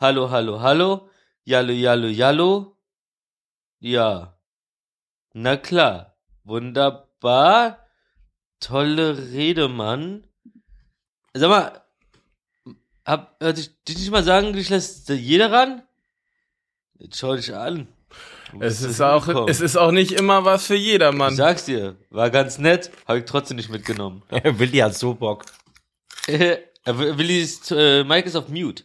Hallo, hallo, hallo. Jallo, jallo, jallo. Ja. Na klar. Wunderbar. Tolle Rede, Mann. Sag mal, hab, hört ich dich nicht mal sagen, dich lässt jeder ran? Jetzt schau dich an. Es ist, auch, es ist auch nicht immer was für Ich jedermann. sag's dir, war ganz nett, hab ich trotzdem nicht mitgenommen. Willi hat so Bock. Willi ist, äh, Mike ist auf Mute.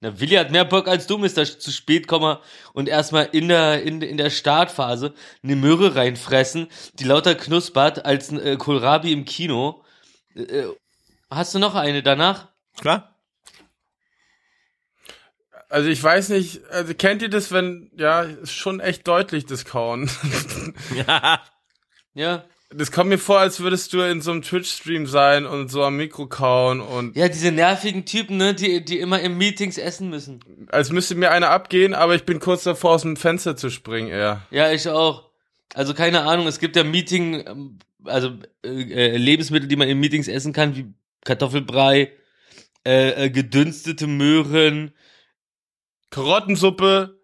Na, Willi hat mehr Bock als du, Mister, zu spät kommen und erstmal in der, in, in der Startphase eine Möhre reinfressen, die lauter knuspert als ein äh, Kohlrabi im Kino. Äh, äh, hast du noch eine danach? Klar? Also ich weiß nicht, also kennt ihr das, wenn, ja, ist schon echt deutlich, das Kauen. Ja. Ja. Das kommt mir vor, als würdest du in so einem Twitch-Stream sein und so am Mikro kauen und Ja, diese nervigen Typen, ne, die, die immer in Meetings essen müssen. als müsste mir einer abgehen, aber ich bin kurz davor, aus dem Fenster zu springen, eher. Ja, ich auch. Also keine Ahnung, es gibt ja Meeting, ähm, also äh, äh, Lebensmittel, die man in Meetings essen kann, wie Kartoffelbrei, äh, äh, gedünstete Möhren. Karottensuppe,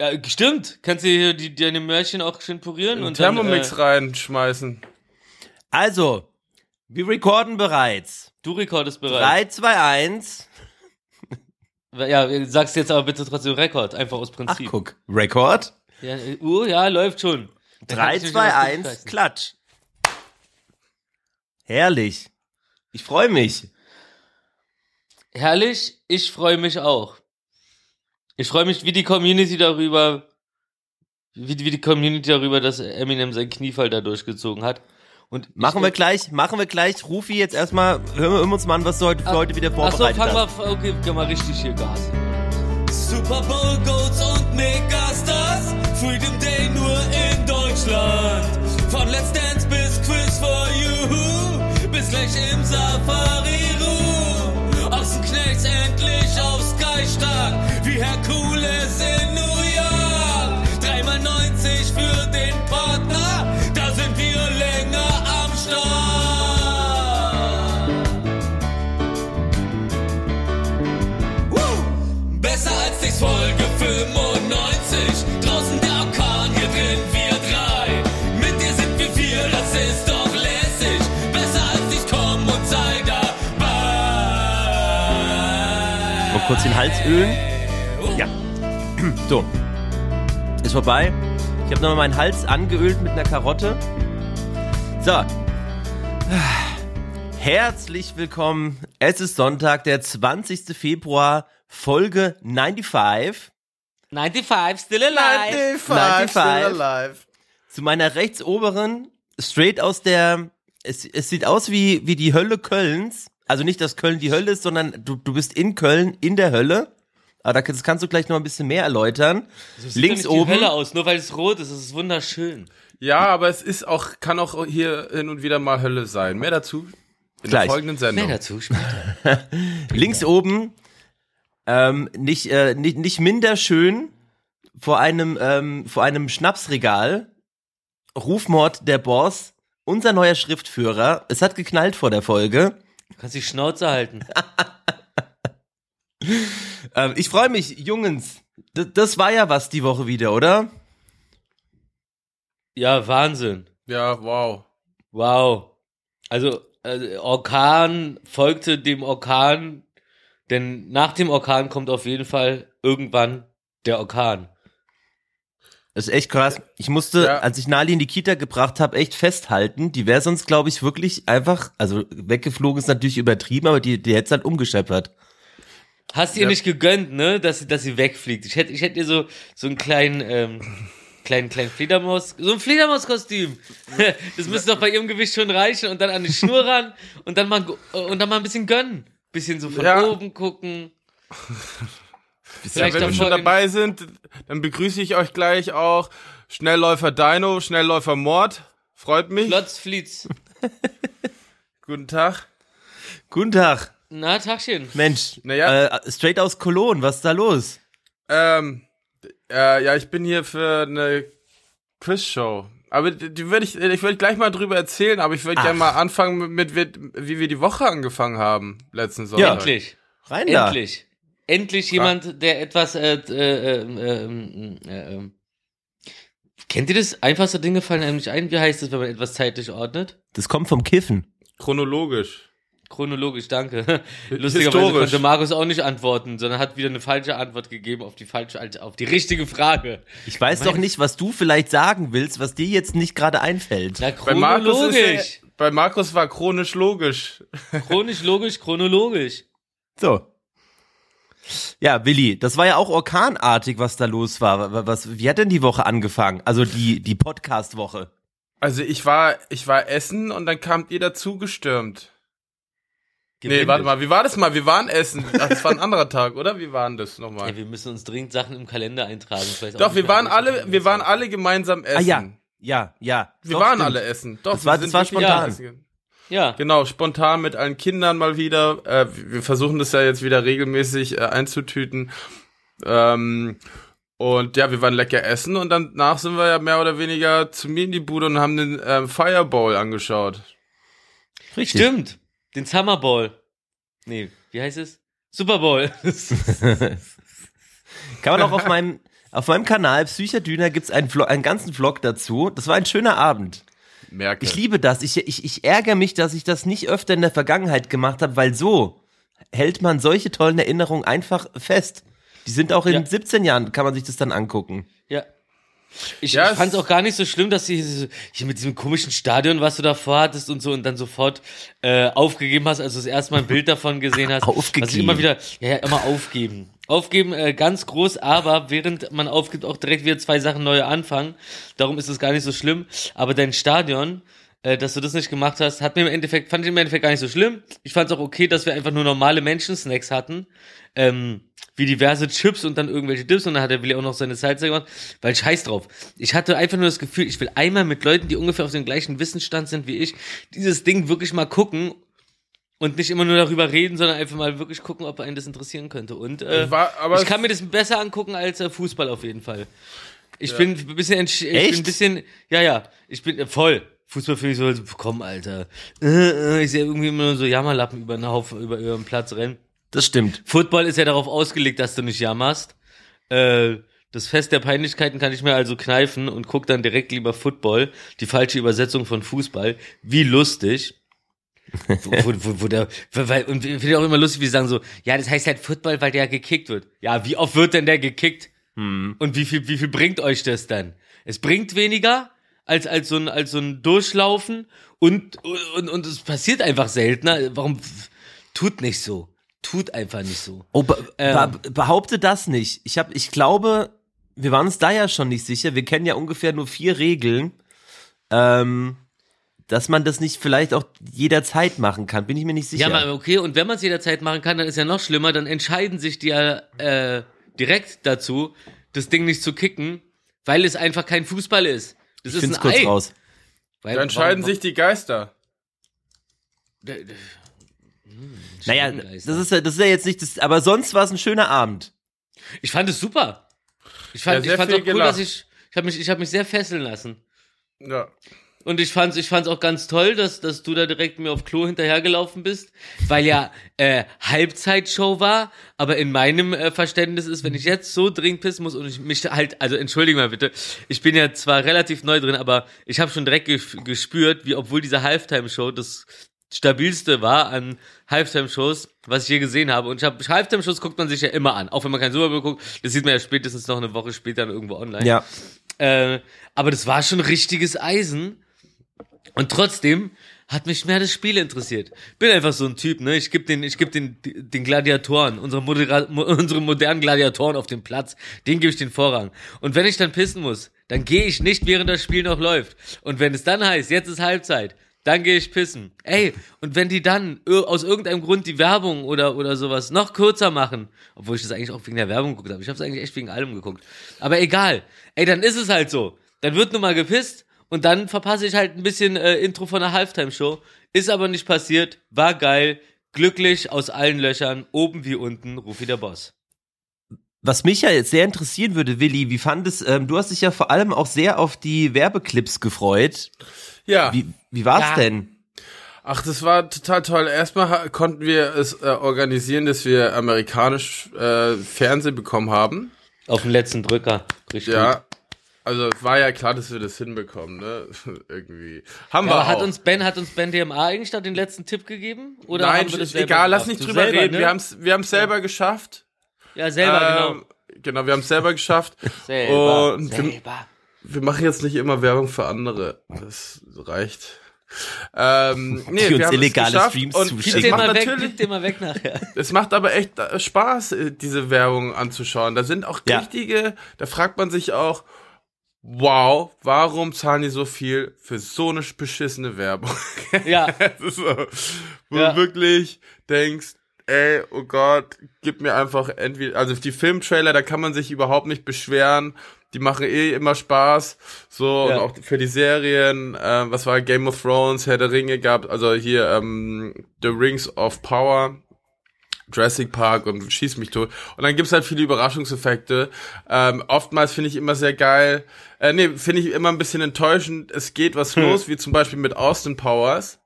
Ja, stimmt. Kannst du hier die, deine Möhrchen auch schön purieren einen und Thermomix dann, äh, reinschmeißen. Also, wir recorden bereits. Du rekordest bereits. 3, 2, 1. Ja, sagst jetzt aber bitte trotzdem Rekord, einfach aus Ach, Prinzip. guck. Rekord. Ja, äh, uh, ja, läuft schon. Kann 3, ich mich 2, noch 1. durchreißen. Klatsch. Herrlich. Ich freue mich. Herrlich, ich freue mich auch. Ich freue mich wie die Community darüber, wie, wie die Community darüber, dass Eminem seinen Kniefall da durchgezogen hat. Und Machen ich, wir gleich, machen wir gleich. Rufi jetzt erstmal, hören wir uns mal an, was du heute für heute wieder Achso, vorbereitet fangen hast. wir, okay, gehen wir richtig hier Gas. Super Bowl Goats und Megastars, Freedom Day nur in Deutschland. Von Let's Dance bis Quiz for You, bis gleich im Safari Room. Ochsenknechts endlich auf Sky stark, wie Herkules in New York. Dreimal 90 für den Partner, da sind wir länger am Start. Woo! Besser als dies Folge 95. Draußen der Orkan, hier drin wir drei. Mit dir sind wir vier, das ist doch lässig. Besser als dies komm und sei dabei. Mal kurz den Hals ölen. So. Ist vorbei. Ich habe nochmal meinen Hals angeölt mit einer Karotte. So. Herzlich willkommen. Es ist Sonntag, der 20. Februar, Folge 95. 95 still alive. 95. still alive. Zu meiner rechtsoberen, straight aus der, es, es sieht aus wie, wie die Hölle Kölns. Also nicht, dass Köln die Hölle ist, sondern du, du bist in Köln, in der Hölle. Aber da, das kannst du gleich noch ein bisschen mehr erläutern. Links Die oben. Hölle aus, nur weil es rot ist, es ist wunderschön. Ja, aber es ist auch, kann auch hier hin und wieder mal Hölle sein. Mehr dazu in Gleich. der folgenden Sendung. Mehr dazu später. Links oben, ähm, nicht, äh, nicht, nicht minder schön, vor einem, ähm, vor einem Schnapsregal, Rufmord der Boss, unser neuer Schriftführer. Es hat geknallt vor der Folge. Du kannst die Schnauze halten. Ähm, ich freue mich, Jungens. D das war ja was die Woche wieder, oder? Ja, Wahnsinn. Ja, wow. Wow. Also, äh, Orkan folgte dem Orkan, denn nach dem Orkan kommt auf jeden Fall irgendwann der Orkan. Das ist echt krass. Ich musste, Ja. als ich Nali in die Kita gebracht habe, echt festhalten. Die wäre sonst, glaube ich, wirklich einfach, also weggeflogen ist natürlich übertrieben, aber die, die hätte halt umgescheppert. Hast ihr Ja. nicht gegönnt, ne, dass sie, dass sie wegfliegt? Ich hätte, ich hätte ihr so, so einen kleinen, ähm, kleinen, kleinen Fledermaus, so ein Fledermauskostüm. Das müsste doch bei ihrem Gewicht schon reichen und dann an die Schnur ran und dann mal, und dann mal ein bisschen gönnen. Bisschen so von Ja. oben gucken. Ja, wenn wir schon dabei sind, dann begrüße ich euch gleich auch. Schnellläufer Dino, Schnellläufer Mord. Freut mich. Flotz, Flitz. Guten Tag. Guten Tag. Na, Tagchen. Mensch, Naja. äh, straight aus Cologne, was ist da los? Ähm, äh, ja, ich bin hier für eine Quizshow. Aber die die würde ich, ich würde gleich mal drüber erzählen, aber ich würde gerne mal anfangen mit, mit, wie wir die Woche angefangen haben, letzten Sonntag. Endlich. Rein da. Endlich. Endlich jemand, der etwas, äh, äh, äh, äh, äh, äh, Kennt ihr das? Einfachste Dinge fallen einem nicht ein. Wie heißt das, wenn man etwas zeitlich ordnet? Das kommt vom Kiffen. Chronologisch. Chronologisch, danke. Lustigerweise Historisch. konnte Markus auch nicht antworten, sondern hat wieder eine falsche Antwort gegeben auf die falsche, auf die richtige Frage. Ich weiß Mein- doch nicht, was du vielleicht sagen willst, was dir jetzt nicht gerade einfällt. Na, Bei Markus, ist chronologisch. bei Markus war chronisch logisch. Chronisch, logisch, chronologisch. So. Ja, Willi, das war ja auch orkanartig, was da los war. Wa- Was, wie hat denn die Woche angefangen? Also die, die Podcast-Woche. Also ich war, ich war essen und dann kamt ihr dazu gestürmt. Nee, warte mal, wie war das mal? Wir waren essen. Das war ein anderer Tag, oder? Wie war denn das nochmal? Ja, wir müssen uns dringend Sachen im Kalender eintragen. Doch, wir waren alle, wir waren war. alle gemeinsam essen. Ah ja, ja, ja. Wir Doch, waren stimmt. alle essen. Doch, Das war- wir das sind war spontan. Ja. Genau, spontan mit allen Kindern mal wieder. Äh, wir versuchen das ja jetzt wieder regelmäßig äh, einzutüten. Ähm, und ja, wir waren lecker essen und danach sind wir ja mehr oder weniger zu mir in die Bude und haben den ähm, Fireball angeschaut. Richtig. Stimmt. Den Summer Ball. Nee, wie heißt es? Super Bowl. Kann man auch auf meinem, auf meinem Kanal Psychadüner gibt's einen, Vlog, einen ganzen Vlog dazu. Das war ein schöner Abend. Merke. Ich liebe das. Ich, ich, ich ärgere mich, dass ich das nicht öfter in der Vergangenheit gemacht habe, weil so hält man solche tollen Erinnerungen einfach fest. Die sind auch in Ja. 17 Jahren, kann man sich das dann angucken. ja. Ich, Ja, ich fand es auch gar nicht so schlimm, dass sie hier mit diesem komischen Stadion, was du davor hattest und so und dann sofort äh, aufgegeben hast, als du das erste Mal ein Bild davon gesehen hast. Aufgegeben. Ich immer wieder, ja, ja, immer aufgeben. Aufgeben, äh, ganz groß, aber während man aufgibt, auch direkt wieder zwei Sachen neue anfangen. Darum ist es gar nicht so schlimm. Aber dein Stadion, äh, dass du das nicht gemacht hast, hat mir im Endeffekt, fand ich im Endeffekt gar nicht so schlimm. Ich fand es auch okay, dass wir einfach nur normale Menschen-Snacks hatten. Ähm, wie diverse Chips und dann irgendwelche Dips und dann hat der Willi auch noch seine Salsa gemacht, weil scheiß drauf. Ich hatte einfach nur das Gefühl, ich will einmal mit Leuten, die ungefähr auf dem gleichen Wissensstand sind wie ich, dieses Ding wirklich mal gucken und nicht immer nur darüber reden, sondern einfach mal wirklich gucken, ob einen das interessieren könnte. Und äh, War, aber ich kann mir das besser angucken als äh, Fußball auf jeden Fall. Ich bin ein bisschen, ich bin Echt? ein bisschen, ja, ja, ich bin äh, voll. Fußball finde ich so, komm, Alter. Äh, äh, ich sehe irgendwie immer nur so Jammerlappen über den Haufen, über ihren Platz rennen. Das stimmt. Football ist ja darauf ausgelegt, dass du nicht jammerst. Äh, das Fest der Peinlichkeiten kann ich mir also kneifen und guck dann direkt lieber Football, die falsche Übersetzung von Fußball. Wie lustig. wo, wo, wo, der, weil, und finde ich auch immer lustig, wie sie sagen so, ja, das heißt halt Football, weil der gekickt wird. Ja, wie oft wird denn der gekickt? Und wie viel, wie viel bringt euch das dann? Es bringt weniger als, als so ein, als so ein Durchlaufen und, und, und es passiert einfach seltener. Warum tut nicht so? Tut einfach nicht so. Oh, be Ähm. be behaupte das nicht. Ich hab, ich glaube, wir waren uns da ja schon nicht sicher. Wir kennen ja ungefähr nur vier Regeln. Ähm, dass man das nicht vielleicht auch jederzeit machen kann, bin ich mir nicht sicher. Ja, aber okay, und wenn man es jederzeit machen kann, dann ist ja noch schlimmer, dann entscheiden sich die ja äh, direkt dazu, das Ding nicht zu kicken, weil es einfach kein Fußball ist. Das ich ist find's ein kurz Ei. raus. Weil, da entscheiden warum- sich die Geister. Naja, Scheibenkleister. das ist ja, das ist ja jetzt nicht das, aber sonst war es ein schöner Abend. Ich fand es super. Ich fand, Ja, ich sehr fand auch viel cool, dass gelacht. ich, ich habe mich, ich habe mich sehr fesseln lassen. Ja. Und ich fand's, ich fand's auch ganz toll, dass, dass du da direkt mir auf Klo hinterhergelaufen bist, weil ja äh, Halbzeitshow war, aber in meinem äh, Verständnis ist, wenn ich jetzt so dringend pissen muss und ich mich halt, also entschuldige mal bitte, ich bin ja zwar relativ neu drin, aber ich habe schon direkt gespürt, wie obwohl diese Halftime-Show das stabilste war an Halftime-Shows, was ich je gesehen habe. Und ich habe Halftime-Shows guckt man sich ja immer an, auch wenn man kein Super Bowl guckt. Das sieht man ja spätestens noch eine Woche später irgendwo online. Ja. Äh, aber das war schon richtiges Eisen. Und trotzdem hat mich mehr das Spiel interessiert. Bin einfach so ein Typ, ne? Ich geb den, ich geb den, den Gladiatoren, unsere, Modera mo- unsere modernen Gladiatoren auf den Platz, den gebe ich den Vorrang. Und wenn ich dann pissen muss, dann gehe ich nicht, während das Spiel noch läuft. Und wenn es dann heißt, jetzt ist Halbzeit, dann gehe ich pissen. Ey, und wenn die dann aus irgendeinem Grund die Werbung oder, oder sowas noch kürzer machen, obwohl ich das eigentlich auch wegen der Werbung geguckt habe, ich habe es eigentlich echt wegen allem geguckt. Aber egal, ey, dann ist es halt so. Dann wird nun mal gepisst und dann verpasse ich halt ein bisschen äh, Intro von der Halftime-Show. Ist aber nicht passiert, war geil, glücklich aus allen Löchern, oben wie unten, Rufi der Boss. Was mich ja jetzt sehr interessieren würde, Willi, wie fandest, ähm, du hast dich ja vor allem auch sehr auf die Werbeclips gefreut. Ja. Wie, wie war's Ja. denn? Ach, das war total toll. Erstmal konnten wir es äh, organisieren, dass wir amerikanisch äh, Fernsehen bekommen haben. Auf den letzten Drücker. Richtig. Ja. Also es war ja klar, dass wir das hinbekommen, ne? Irgendwie. Haben Ja, wir aber hat auch. uns Ben, hat uns Ben DMA eigentlich da den letzten Tipp gegeben? Oder Nein, wir egal, lass nicht drüber selber, reden. Ne? Wir haben es wir haben's selber geschafft. ja, selber, Ähm, genau, wir haben es selber geschafft. genau. Selber, und wir, selber. Wir machen jetzt nicht immer Werbung für andere. Das reicht. Ähm, nee, Die uns wir haben es illegale geschafft Streams und zuschicken. Gib den macht mal weg, natürlich, gib den mal weg nachher. es macht aber echt äh, Spaß, äh, diese Werbung anzuschauen. Da sind auch Ja. richtige, da fragt man sich auch, wow, warum zahlen die so viel für so eine beschissene Werbung? Ja, Das ist so, wo Ja. du wirklich denkst, ey, oh Gott, gib mir einfach entweder, also die Filmtrailer, da kann man sich überhaupt nicht beschweren. Die machen eh immer Spaß. So, Ja. und auch für die Serien, äh, was war Game of Thrones, Herr der Ringe gab, also hier, ähm, The Rings of Power. Jurassic Park und schieß mich tot. Und dann gibt's halt viele Überraschungseffekte. Ähm, oftmals finde ich immer sehr geil. Äh, nee, finde ich immer ein bisschen enttäuschend. Es geht was los, wie zum Beispiel mit Austin Powers.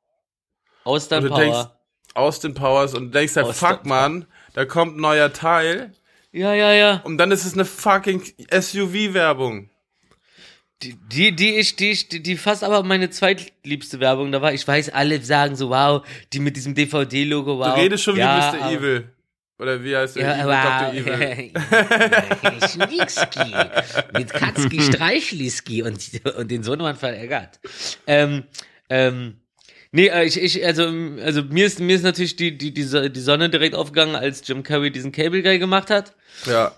Austern Und du denkst, Power. Austin Powers und denkst halt, Austin fuck man, da kommt ein neuer Teil Ja, ja, ja. und dann ist es eine fucking SUV-Werbung. Die, die, die ich, die ich, die, die fast aber meine zweitliebste Werbung da war. Ich weiß, alle sagen so, wow, die mit diesem DVD-Logo, wow. Du redest schon ja, wie Mr. Evil. Oder wie heißt der? Ja, Evil, Dr. aber Evil. Schnickski mit Katzki Streichliski und, und den Sohnemann verärgert. Ähm, ähm, nee, äh, ich, ich, also, also mir ist, mir ist natürlich die, die, die, die Sonne direkt aufgegangen, als Jim Carrey diesen Cable Guy gemacht hat. Ja.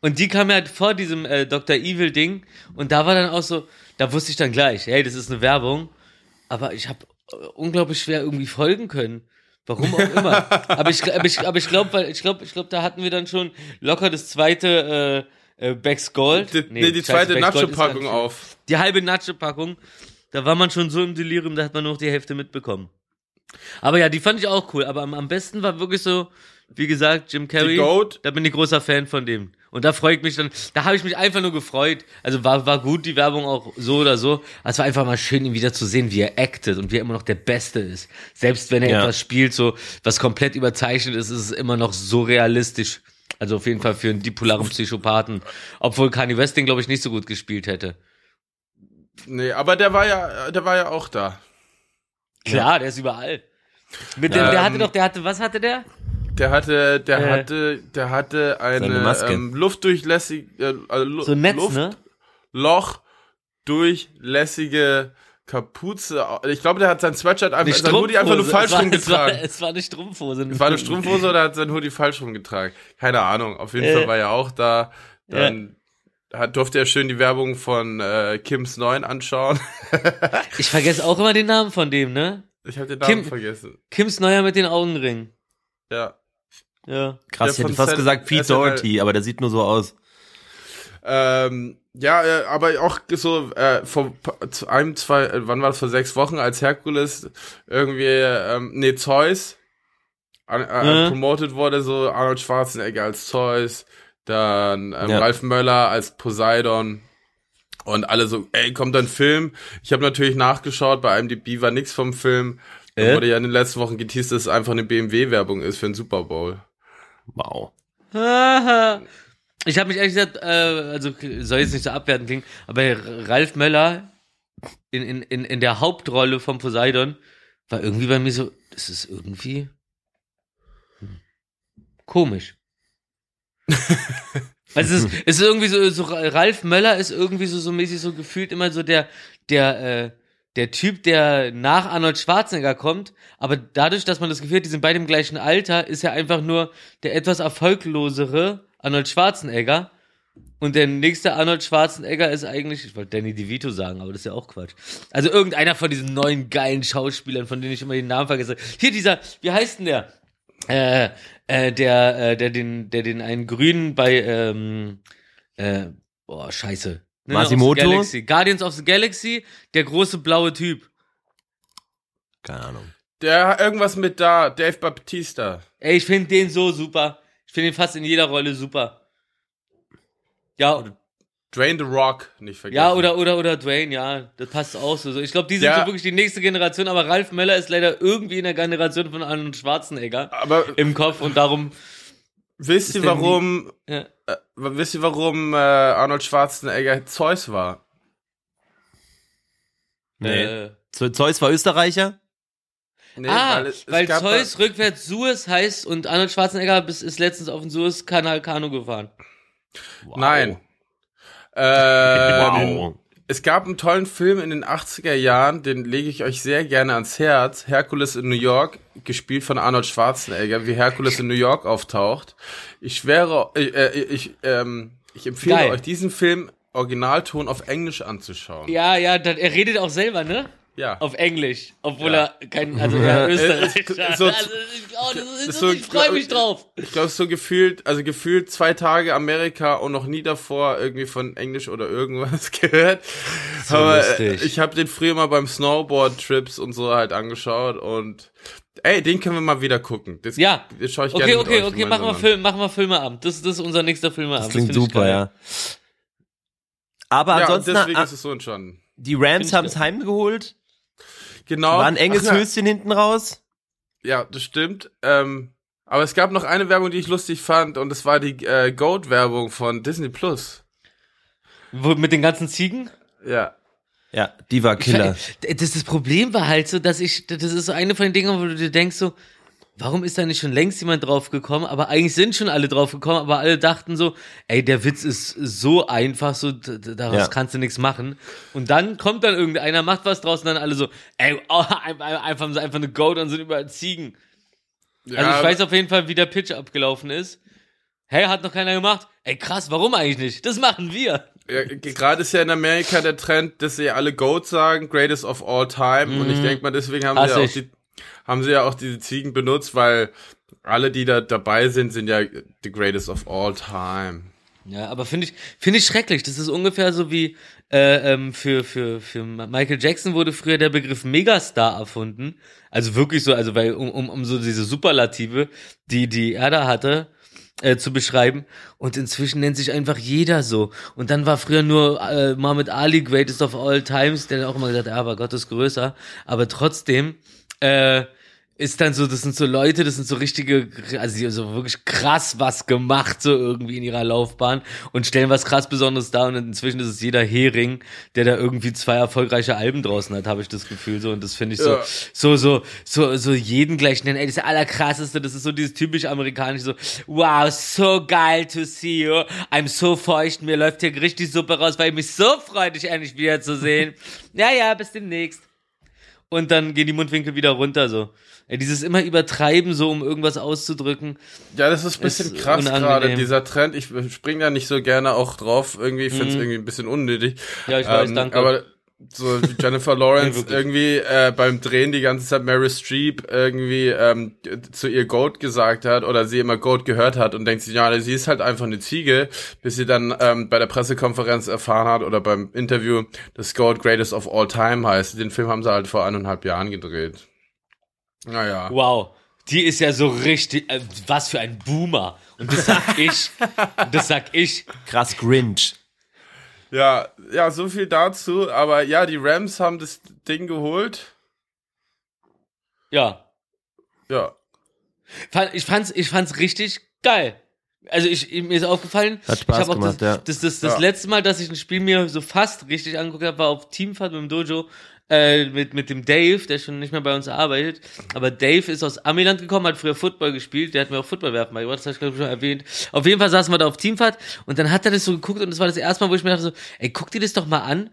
Und die kam ja vor diesem äh, Dr. Evil Ding und da war dann auch so, da wusste ich dann gleich, hey, das ist eine Werbung, aber ich habe unglaublich schwer irgendwie folgen können. Warum auch immer. aber ich, aber ich, aber ich glaube, weil ich glaube, ich glaube, da hatten wir dann schon locker das zweite äh, äh, Becks Gold. Die, nee, die zweite Nacho-Packung auf. Die halbe Nacho-Packung. Da war man schon so im Delirium, da hat man noch die Hälfte mitbekommen. Aber ja, die fand ich auch cool. Aber am, am besten war wirklich so, wie gesagt, Jim Carrey. Da bin ich großer Fan von dem. Und da freue ich mich dann, da habe ich mich einfach nur gefreut. Also war, war gut, die Werbung auch so oder so. Aber es war einfach mal schön, ihn wieder zu sehen, wie er actet und wie er immer noch der Beste ist. Selbst wenn er Ja. etwas spielt, so, was komplett überzeichnet ist, ist es immer noch so realistisch. Also auf jeden Fall für einen bipolaren Psychopathen. Obwohl Kanye West den, glaube ich, nicht so gut gespielt hätte. Nee, aber der war ja, der war ja auch da. Klar, der ist überall. Mit dem, der Ähm, hatte doch, der hatte, was hatte der? Der hatte, der Äh. hatte, der hatte eine ähm, luftdurchlässige, äh, also So ein Netz, Luft, ne? Loch durchlässige Kapuze. Ich glaube, der hat sein Sweatshirt einfach, sein Hoodie einfach nur falsch es war, es war, rumgetragen. es war eine Strumpfhose. War eine Strumpfhose oder hat sein Hoodie falsch rumgetragen? Keine Ahnung. Auf jeden Äh. Fall war er auch da. Dann hat, durfte er schön die Werbung von äh, Kims 9 anschauen. Ich vergesse auch immer den Namen von dem, ne? Ich habe den Namen Kim- vergessen. Kims Neuer mit den Augenringen. Ja. Ja. Krass, ich hätte fast gesagt Pete. Doherty, aber der sieht nur so aus. Ähm, ja, äh, aber auch so äh, vor einem, zwei, äh, wann war das vor sechs Wochen, als Herkules irgendwie, ähm, nee, Zeus an, äh, Mhm. promoted wurde, so Arnold Schwarzenegger als Zeus, dann ähm, Ja. Ralf Möller als Poseidon und alle so, ey, kommt ein Film. Ich habe natürlich nachgeschaut, bei IMDb war nix vom Film. Da Äh? wurde ja in den letzten Wochen geteased, dass es einfach eine BMW-Werbung ist für den Super Bowl. Wow. Ich habe mich ehrlich gesagt, äh, also soll jetzt nicht so abwertend klingen, aber Ralf Möller in, in, in, in der Hauptrolle von Poseidon war irgendwie bei mir so, das ist irgendwie hm, komisch. Also es ist, ist irgendwie so, so, Ralf Möller ist irgendwie so, so mäßig so gefühlt immer so der, der, äh, der Typ, der nach Arnold Schwarzenegger kommt, aber dadurch, dass man das Gefühl hat, die sind beide im gleichen Alter, ist er einfach nur der etwas erfolglosere Arnold Schwarzenegger. Und der nächste Arnold Schwarzenegger ist eigentlich, ich wollte Danny DeVito sagen, aber das ist ja auch Quatsch. Also irgendeiner von diesen neuen geilen Schauspielern, von denen ich immer den Namen vergesse. Hier dieser, wie heißt denn der? Äh, äh, der, äh, der den, der den einen Grünen bei, ähm, äh, boah, scheiße. Ne, Masimoto? of the Galaxy. Guardians of the Galaxy, der große blaue Typ. Keine Ahnung. Der hat irgendwas mit da, Dave Baptista. Ey, ich finde den so super. Ich finde ihn fast in jeder Rolle super. Ja, Dwayne The Rock nicht vergessen. Ja, oder, oder, oder Dwayne, ja, das passt auch so. Ich glaube, die sind Ja. so wirklich die nächste Generation, aber Ralf Möller ist leider irgendwie in der Generation von Arnold Schwarzenegger Aber im Kopf und darum, wisst ihr, warum, ja. äh, wisst ihr, warum äh, Arnold Schwarzenegger Zeus war? Nee. Äh, Ze- Zeus war Österreicher? Nee, ah, es- es weil da- Zeus rückwärts Suez heißt und Arnold Schwarzenegger bis, ist letztens auf den Suez-Kanal Kanu gefahren. Nein. Ähm, Es gab einen tollen Film in den 80er Jahren, den lege ich euch sehr gerne ans Herz. Herkules in New York, gespielt von Arnold Schwarzenegger, wie Herkules in New York auftaucht. Ich schwöre, äh, äh, ich, ähm, ich empfehle Geil. euch, diesen Film Originalton auf Englisch anzuschauen. Ja, ja, er redet auch selber, ne? Ja. Auf Englisch, obwohl Ja. er kein, also er Österreicher. so- also, ich, oh, das ist, ist so, so- ich freue mich drauf. Ich glaube, so gefühlt, also gefühlt zwei Tage Amerika und noch nie davor irgendwie von Englisch oder irgendwas gehört. Aber äh, lustig. ich habe den früher mal beim Snowboard-Trips und so halt angeschaut und ey, den können wir mal wieder gucken. Das, Ja. das schaue ich Okay, gerne okay, euch okay, machen wir, Film, machen wir Filmeabend. Das, das ist unser nächster Filmeabend. Das klingt ich super, ja. Aber. Ja, ansonsten, deswegen ah, ist es so entstanden. die Rams haben es heimgeholt. Genau. War ein enges Ach ja, Höschen hinten raus. Ja, das stimmt. Ähm, aber es gab noch eine Werbung, die ich lustig fand und das war die äh, Goat-Werbung von Disney Plus. Wo, mit den ganzen Ziegen? Ja. Ja, die war Killer. Das, das Problem war halt so, dass ich, das ist so eine von den Dingen, wo du dir denkst so, warum ist da nicht schon längst jemand drauf gekommen? Aber eigentlich sind schon alle drauf gekommen, aber alle dachten so, ey, der Witz ist so einfach, so, daraus Ja. kannst du nichts machen. Und dann kommt dann irgendeiner, macht was draus und dann alle so, ey, oh, ein- ein- einfach, einfach eine Goat und sind überall Ziegen. ja Also ich weiß auf jeden Fall, wie der Pitch abgelaufen ist. Hey, hat noch keiner gemacht? Ey, krass, warum eigentlich nicht? Das machen wir. Ja, gerade ist ja in Amerika der Trend, dass sie alle Goat sagen, greatest of all time. Und ich denke mal, deswegen haben Hass sie, ja auch die, haben sie ja auch diese Ziegen benutzt, weil alle, die da dabei sind, sind ja the greatest of all time. Ja, aber finde ich, finde ich schrecklich. Das ist ungefähr so wie äh, ähm, für, für, für Michael Jackson wurde früher der Begriff Megastar erfunden. Also wirklich so, also weil, um, um, um so diese Superlative, die, die er da hatte, äh, zu beschreiben. Und inzwischen nennt sich einfach jeder so. Und dann war früher nur äh, Muhammad Ali Greatest of All Times, der auch immer gesagt, ja, aber Gott ist größer. Aber trotzdem, äh, ist dann so, das sind so Leute, das sind so richtige, also die haben so wirklich krass was gemacht, so irgendwie in ihrer Laufbahn und stellen was krass Besonderes dar und inzwischen ist es jeder Hering, der da irgendwie zwei erfolgreiche Alben draußen hat, habe ich das Gefühl so und das finde ich so, Ja. so, so, so, so jeden gleich nennen, ey, das allerkrasseste, das ist so dieses typisch amerikanische, so, wow, so geil to see you, I'm so feucht, mir läuft hier richtig Suppe raus, weil ich mich so freue, dich endlich wiederzusehen. ja, ja, bis demnächst und dann gehen die Mundwinkel wieder runter so. Ey, dieses immer übertreiben so, um irgendwas auszudrücken. Ja, das ist ein bisschen Ist krass gerade, dieser Trend. Ich spring da nicht so gerne auch drauf. Irgendwie finde es Mhm. irgendwie ein bisschen unnötig. Ja, ich weiß, Ähm, danke. Aber so wie Jennifer Lawrence wirklich. irgendwie äh, beim Drehen die ganze Zeit Mary Streep irgendwie ähm, zu ihr Goat gesagt hat oder sie immer Goat gehört hat und denkt sich, ja, sie ist halt einfach eine Ziege, bis sie dann ähm, bei der Pressekonferenz erfahren hat oder beim Interview, dass Goat Greatest of All Time heißt. Den Film haben sie halt vor eineinhalb Jahren gedreht. Naja. Wow. Die ist ja so richtig, äh, was für ein Boomer. Und das sag ich. das sag ich. Krass Grinch. Ja, ja, so viel dazu. Aber ja, die Rams haben das Ding geholt. Ja. Ja. Fand- Ich fand's, ich fand's richtig geil. Also ich, mir ist aufgefallen, Hat Spaß ich hab auch gemacht, das, ja. das, das, das Ja. letzte Mal, dass ich ein Spiel mir so fast richtig angeguckt habe, war auf Teamfahrt mit dem Dojo, äh, mit, mit dem Dave, der schon nicht mehr bei uns arbeitet. Aber Dave ist aus Amiland gekommen, hat früher Football gespielt, der hat mir auch Football werfen beigebracht, das habe ich glaube ich schon erwähnt. Auf jeden Fall saßen wir da auf Teamfahrt und dann hat er das so geguckt und das war das erste Mal, wo ich mir dachte so, ey, guck dir das doch mal an.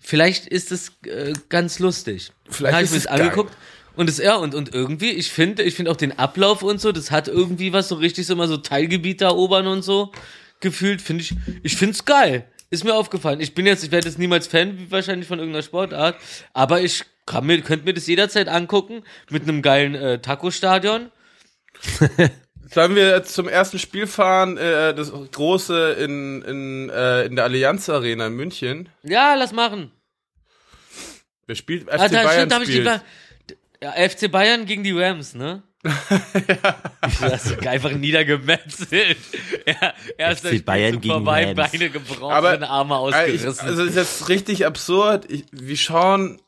Vielleicht ist es äh, ganz lustig. Vielleicht Dann hab ist ich mir es das angeguckt und das, ja, und, und irgendwie, ich finde, ich finde auch den Ablauf und so, das hat irgendwie was so richtig so immer so Teilgebiete erobern und so gefühlt, finde ich, ich finde es geil. Ist mir aufgefallen. Ich bin jetzt, ich werde jetzt niemals Fan, wie wahrscheinlich von irgendeiner Sportart, aber ich kann mir, könnte mir das jederzeit angucken mit einem geilen äh, Taco-Stadion. Sollen wir jetzt zum ersten Spiel fahren, äh, das große in, in, äh, in der Allianz Arena in München? Ja, lass machen. Wer spielt? FC Ah, da, Bayern stimmt, hab ich die, spielt. Ba- ja, FC Bayern gegen die Rams, ne? Du hast ihn einfach niedergemetzelt. Er, erster FC Bayern gegen vorbei, Rams. Beine gebrochen, Aber- Arme Äh, ich, ausgerissen. also ist jetzt richtig absurd. Ich, wie schauen,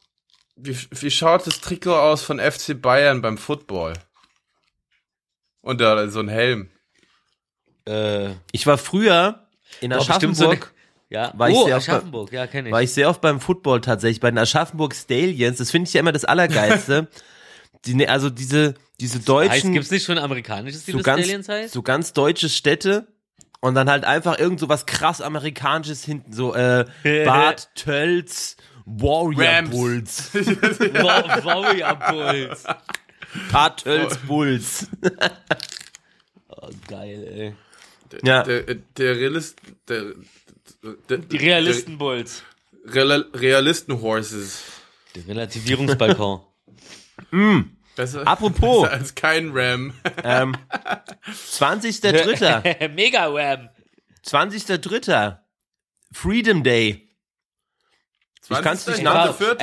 wie, wie schaut das Trikot aus von FC Bayern beim Football? Und da so ein Helm. äh, Ich war früher in so Aschaffenburg, ja. War ich oh, sehr oft bei- Aschaffenburg, ja, kenne ich. war ich sehr oft beim Football tatsächlich, bei den Aschaffenburg Stallions. Das finde ich ja immer das Allergeilste. Die, ne- also diese, diese heißt, deutschen, gibt's nicht schon ein amerikanisches Team, so ganz, Stallions heißt? so ganz deutsche Städte und dann halt einfach irgend so was krass amerikanisches hinten, so äh, Bad Tölz, Warrior Rams. Bulls, Warrior Bulls. Bad Tölz Bulls. Oh, geil, ey. Ja. Der, der Realist, der, der, Die Realisten Bulls. der Real, Realisten-Horses. Der Relativierungsbalkon. Besser, Apropos. besser als kein Ram. ähm, 20.03. Mega Ram. 20.03. Freedom Day. Ich kann's nicht nach- nach 4.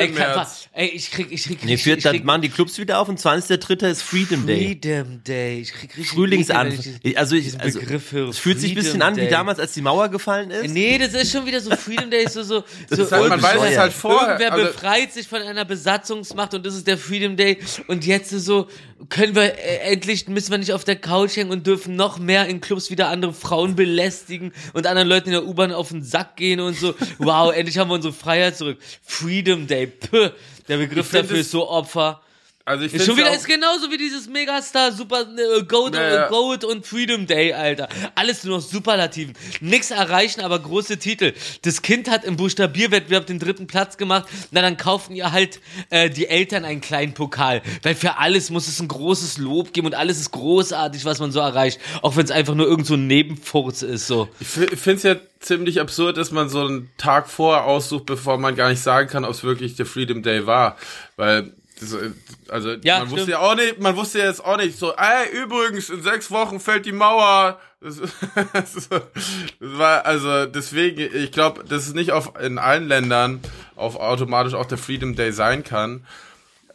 ey, ich krieg, ich krieg, Nee, ich, ich dann krieg machen die Clubs wieder auf und 20.03. ist Freedom Day. Freedom Day. Ich krieg richtig Frühlingsanfang. Also ich, also, Begriff höre. es fühlt sich ein bisschen an wie Day. damals, als die Mauer gefallen ist. Nee, das ist schon wieder so Freedom Day, so, so, so ist halt, man weiß es halt vorher. Irgendwer Also, befreit sich von einer Besatzungsmacht und das ist der Freedom Day. Und jetzt ist so, können wir äh, endlich, müssen wir nicht auf der Couch hängen und dürfen noch mehr in Clubs wieder andere Frauen belästigen und anderen Leuten in der U-Bahn auf den Sack gehen und so. Wow, endlich haben wir unsere Freiheit zurück. Freedom Day, Puh, der Begriff dafür ist so Opfer. Also ich Ist schon wieder auch- ist genauso wie dieses Megastar Super äh, Goat, Ja, ja. äh, Goat und Freedom Day, Alter. Alles nur noch Superlativen. Nix erreichen, aber große Titel. Das Kind hat im Buchstabierwettbewerb den dritten Platz gemacht. Na, dann kaufen ihr halt äh, die Eltern einen kleinen Pokal. Weil für alles muss es ein großes Lob geben und alles ist großartig, was man so erreicht. Auch wenn es einfach nur irgend so ein Nebenfurz ist, so. Ich finde es ja ziemlich absurd, dass man so einen Tag vorher aussucht, bevor man gar nicht sagen kann, ob es wirklich der Freedom Day war. Weil, das, äh, also, Ja, man stimmt. wusste ja auch nicht, man wusste ja jetzt auch nicht so, ey, übrigens, in sechs Wochen fällt die Mauer. Das, das, war, also, deswegen, ich glaube, dass es nicht auf, in allen Ländern auf automatisch auch der Freedom Day sein kann.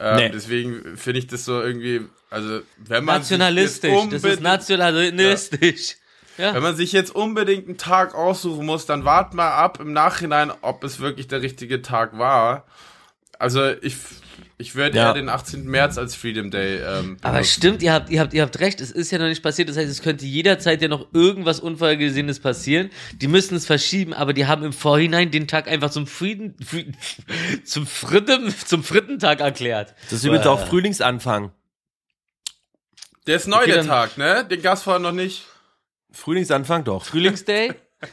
Ähm, Nee. Deswegen finde ich das so irgendwie, also, wenn man Nationalistisch. Das ist nationalistisch. Ja. wenn man sich jetzt unbedingt einen Tag aussuchen muss, dann wart mal ab im Nachhinein, ob es wirklich der richtige Tag war. Also ich, ich würde Ja. eher den 18. März als Freedom Day. Ähm, Aber stimmt, ihr habt, ihr habt, ihr habt recht, es ist ja noch nicht passiert. Das heißt, es könnte jederzeit ja noch irgendwas Unvorhergesehenes passieren. Die müssen es verschieben, aber die haben im Vorhinein den Tag einfach zum Frieden, Frieden zum Fritten, zum Frittentag erklärt. Das ist übrigens auch Frühlingsanfang. Der ist neu, Okay, der Tag, ne? Den gab's vorher noch nicht. Frühlingsanfang doch. Frühlingsday?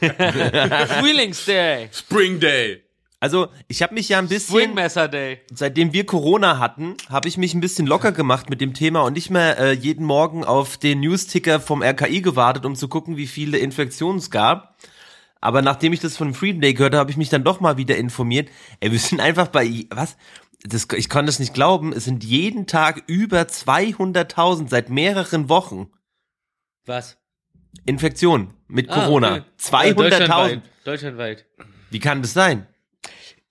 Frühlingsday. Spring Day. Also, ich habe mich ja ein bisschen, Swingmesser Day. seitdem wir Corona hatten, habe ich mich ein bisschen locker gemacht mit dem Thema und nicht mehr äh, jeden Morgen auf den Newsticker vom RKI gewartet, um zu gucken, wie viele Infektionen es gab. Aber nachdem ich das von Freedom Day gehört habe, habe ich mich dann doch mal wieder informiert. Ey, wir sind einfach bei, was? Das, ich konnte es nicht glauben, es sind jeden Tag über 200.000 seit mehreren Wochen Was? Infektionen mit Ah, Corona. okay. 200.000. Deutschlandweit. Deutschlandweit. Wie kann das sein?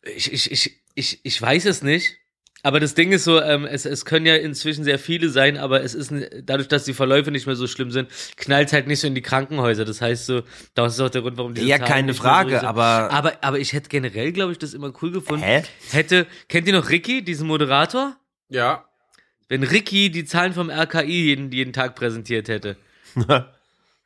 Ich, ich, ich, ich, ich weiß es nicht. Aber das Ding ist so, ähm, es, es können ja inzwischen sehr viele sein, aber es ist dadurch, dass die Verläufe nicht mehr so schlimm sind, knallt halt nicht so in die Krankenhäuser. Das heißt so, das ist auch der Grund, warum die Ja, keine Frage, aber- aber aber ich hätte generell, glaube ich, das immer cool gefunden. Hä? Hätte kennt ihr noch Ricky, diesen Moderator? Ja. Wenn Ricky die Zahlen vom RKI jeden, jeden Tag präsentiert hätte.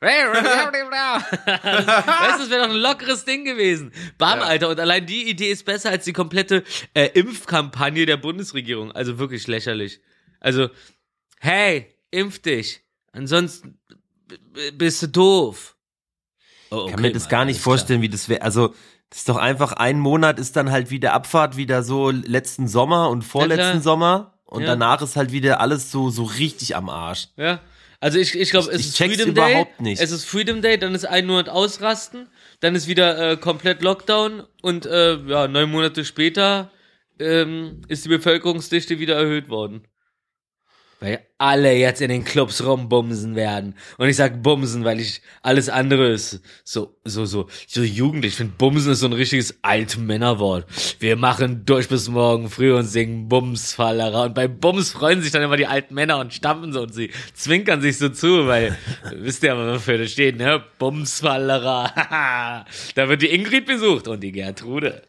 weißt du, das wäre doch ein lockeres Ding gewesen. Bam, Alter. Und allein die Idee ist besser als die komplette äh, Impfkampagne der Bundesregierung. Also wirklich lächerlich. Also, hey, impf dich. Ansonsten bist du doof. Oh, Ich kann okay, mir das gar nicht alles klar. vorstellen, wie das wäre. Also, das ist doch einfach ein Monat ist dann halt wieder Abfahrt, wieder so letzten Sommer und vorletzten klar. Sommer. Und Ja. danach ist halt wieder alles so, so richtig am Arsch. Ja. Also ich, ich glaube, es Ich ist Freedom überhaupt Day. nicht. Es ist Freedom Day, dann ist ein Monat ausrasten, dann ist wieder äh, komplett Lockdown und äh, ja, neun Monate später ähm, ist die Bevölkerungsdichte wieder erhöht worden. Weil alle jetzt in den Clubs rumbumsen werden. Und ich sag bumsen, weil ich alles andere ist so so so so jugendlich. Ich finde bumsen ist so ein richtiges Altmännerwort. Wir machen durch bis morgen früh und singen Bumsfallera. Und bei Bums freuen sich dann immer die alten Männer und stampfen so und sie zwinkern sich so zu, weil wisst ihr, wofür das steht, ne? Bumsfallera. da wird die Ingrid besucht und die Gertrude.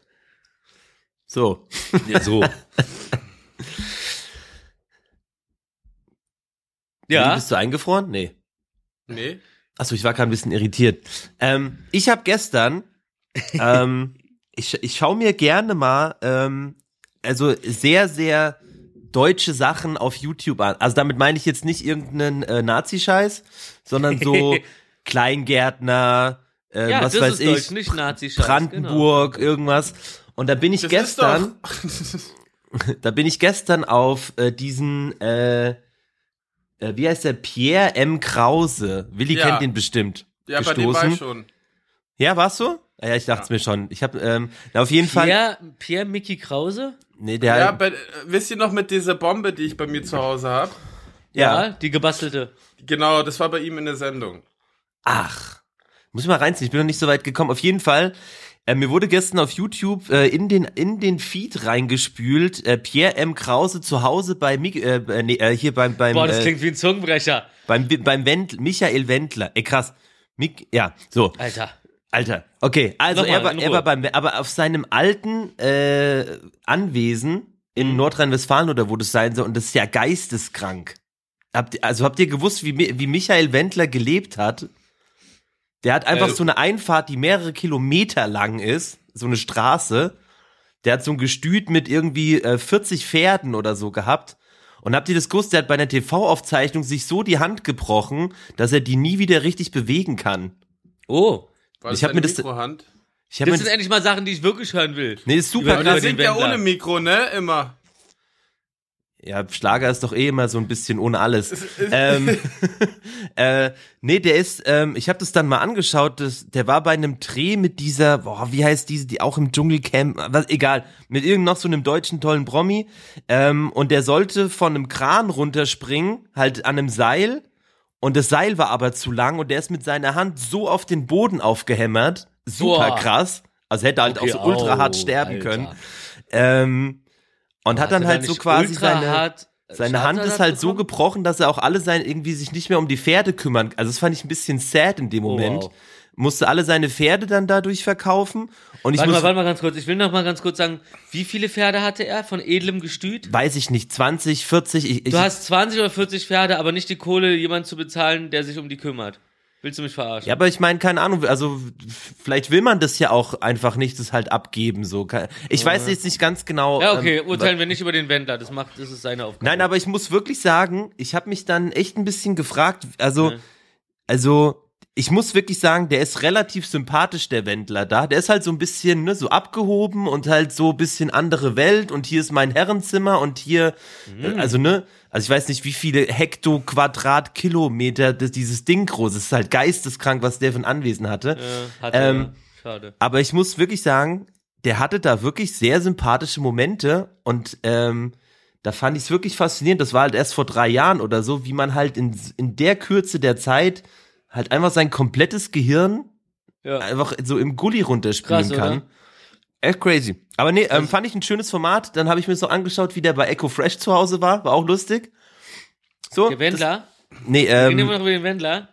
So. Ja, so. ja. Bist du eingefroren? Nee. Nee. Achso, ich war gerade ein bisschen irritiert. Ähm, ich habe gestern, ähm, ich, ich schaue mir gerne mal, ähm, also sehr, sehr deutsche Sachen auf YouTube an. Also damit meine ich jetzt nicht irgendeinen äh, Nazi-Scheiß, sondern so Kleingärtner, äh, Ja, was das weiß ist ich, Deutsch, nicht Nazi-Scheiß, Brandenburg, irgendwas. Und da bin ich Das gestern, da bin ich gestern auf äh, diesen, äh, äh, wie heißt der, Pierre M. Krause. Willi Ja. kennt ihn bestimmt. ja, bei dem war gestoßen. ich schon. Ja, warst du? Ja, ich dachte mir schon. Ich habe ähm, na, auf jeden Fall. Pierre, Pierre Mickey Krause? Nee, der. Ja, bei, äh, wisst ihr noch mit dieser Bombe, die ich bei mir zu Hause habe? ja. die gebastelte. Genau, das war bei ihm in der Sendung. Ach, muss ich mal reinziehen. Ich bin noch nicht so weit gekommen. Auf jeden Fall. Äh, mir wurde gestern auf YouTube äh, in den in den Feed reingespült. Äh, Pierre M. Krause zu Hause bei Mik äh, äh, nee, äh, hier beim beim Boah, das äh, klingt wie ein Zungenbrecher. beim beim Wendl, Michael Wendler. Ey, krass. Mik ja, so. Alter. Alter, okay, also Nochmal, er war, er war beim, aber auf seinem alten äh, Anwesen in Mhm. Nordrhein-Westfalen oder wo das sein soll, und das ist ja geisteskrank. Habt, ihr- also habt ihr gewusst, wie, Mi- wie Michael Wendler gelebt hat? Der hat einfach Äh, so eine Einfahrt, die mehrere Kilometer lang ist, so eine Straße. Der hat so ein Gestüt mit irgendwie äh, 40 Pferden oder so gehabt. Und habt ihr das gewusst, der hat bei einer TV-Aufzeichnung sich so die Hand gebrochen, dass er die nie wieder richtig bewegen kann. Oh. War Ich das hab mir das- Mikrohand? Ich hab Das mir sind endlich mal Sachen, die ich wirklich hören will. Nee, ist super den singt ja ohne Mikro, ne? Immer. Ja, Schlager ist doch eh immer so ein bisschen ohne alles. ähm, äh, nee, der ist, ähm, ich habe das dann mal angeschaut, das, der war bei einem Dreh mit dieser, boah, wie heißt diese, die auch im Dschungelcamp, was, egal, mit irgend noch so einem deutschen tollen Promi. Ähm, und der sollte von einem Kran runterspringen, halt an einem Seil. Und das Seil war aber zu lang und der ist mit seiner Hand so auf den Boden aufgehämmert. Super Boah. krass. Also hätte halt Okay, auch so ultra au, hart sterben Alter. können. Ähm, und hat dann halt so quasi seine. hart Seine Hand ist halt so bekommen? gebrochen, dass er auch alle sein irgendwie sich nicht mehr um die Pferde kümmern. Also das fand ich ein bisschen sad in dem Oh, Moment. wow. Musste alle seine Pferde dann dadurch verkaufen. Und ich Warte muss, mal, warte mal ganz kurz. Ich will noch mal ganz kurz sagen, wie viele Pferde hatte er von edlem Gestüt? weiß ich nicht, 20, 40, ich, ich Du hast 20 oder 40 Pferde, aber nicht die Kohle, jemanden zu bezahlen, der sich um die kümmert. Willst du mich verarschen? ja, aber ich meine, keine Ahnung, also vielleicht will man das ja auch einfach nicht, das halt abgeben, so. Ich weiß jetzt nicht ganz genau. Ja, okay, ähm, urteilen wir nicht über den Wendler. Das macht, das ist seine Aufgabe. Nein, aber ich muss wirklich sagen, ich habe mich dann echt ein bisschen gefragt, also, Ja. also, ich muss wirklich sagen, der ist relativ sympathisch, der Wendler da. Der ist halt so ein bisschen, ne, so abgehoben und halt so ein bisschen andere Welt und hier ist mein Herrenzimmer und hier, Mhm. äh, also, ne, also ich weiß nicht, wie viele Hekto Quadratkilometer dieses Ding groß ist. Ist halt geisteskrank, was der für ein Anwesen hatte. Äh, hatte Ähm. Schade. Aber ich muss wirklich sagen, der hatte da wirklich sehr sympathische Momente und ähm, da fand ich es wirklich faszinierend. Das war halt erst vor drei Jahren oder so, wie man halt in, in der Kürze der Zeit halt einfach sein komplettes Gehirn Ja. einfach so im Gully runterspielen Krass, kann. oder? Echt crazy. Aber nee, ähm, fand ich ein schönes Format. Dann habe ich mir so angeschaut, wie der bei Echo Fresh zu Hause war. War auch lustig. So. Der Wendler? Das, nee, Wir reden immer ähm, noch über den Wendler.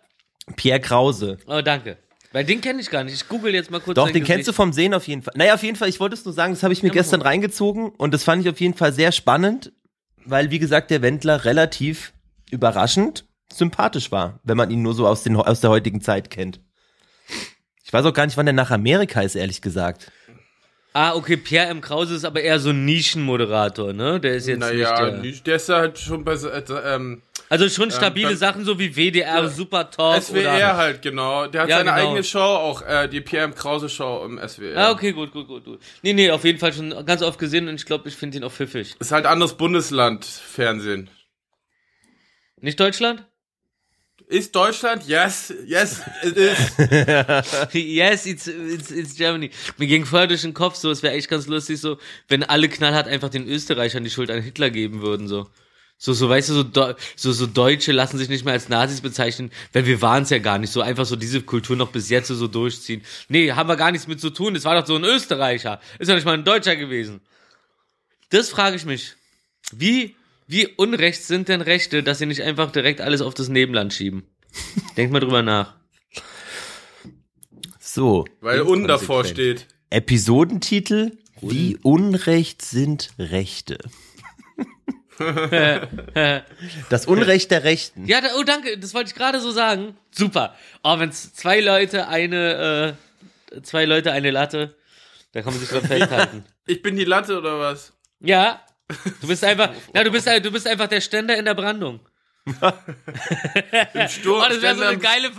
Pierre Krause. Oh, danke. Weil den kenne ich gar nicht. Ich google jetzt mal kurz. Doch, den kennst du Gesicht. vom Sehen auf jeden Fall. Naja, auf jeden Fall, ich wollte es nur sagen, das habe ich mir Ja, gestern mal. reingezogen und das fand ich auf jeden Fall sehr spannend, weil, wie gesagt, der Wendler relativ überraschend sympathisch war, wenn man ihn nur so aus, den, aus der heutigen Zeit kennt. Ich weiß auch gar nicht, wann der nach Amerika ist, ehrlich gesagt. Ah, okay, Pierre M. Krause ist aber eher so ein Nischenmoderator, ne? Der ist jetzt Naja, nicht der... der ist ja halt schon bei so, äh, ähm, Also schon stabile dann- Sachen, so wie WDR, Super Talk SWR oder... halt, genau. Der hat Ja, seine genau. eigene Show, auch äh, die Pierre M. Krause Show im SWR. Ah, okay, gut, gut, gut, gut. Nee, nee, auf jeden Fall schon ganz oft gesehen und ich glaube, ich finde ihn auch pfiffig. Ist halt anderes Bundesland, Fernsehen. Nicht Deutschland? Ist Deutschland? Yes, yes, it is. yes, it's, it's, it's Germany. Mir ging vorher durch den Kopf so, es wäre echt ganz lustig so, wenn alle knallhart einfach den Österreichern die Schuld an Hitler geben würden, so. So, so, weißt du, so, so, so Deutsche lassen sich nicht mehr als Nazis bezeichnen, weil wir waren es ja gar nicht. So einfach so diese Kultur noch bis jetzt so durchziehen. Nee, haben wir gar nichts mit zu tun. Das war doch so ein Österreicher. Ist ja nicht mal ein Deutscher gewesen. Das frage ich mich. Wie, wie unrecht sind denn Rechte, dass sie nicht einfach direkt alles auf das Nebenland schieben? Denk mal drüber nach. So, Weil un davor steht. Episodentitel Wie Unrecht sind Rechte. das Unrecht der Rechten. Ja, da, oh danke, das wollte ich gerade so sagen. Super. Oh, wenn zwei Leute eine, äh, zwei Leute eine Latte, da kann man sich dran festhalten. Ich bin die Latte oder was? Ja. Du bist einfach, ja, du bist, du bist einfach der Ständer in der Brandung. Im Sturm, Oh, das wäre so eine geile,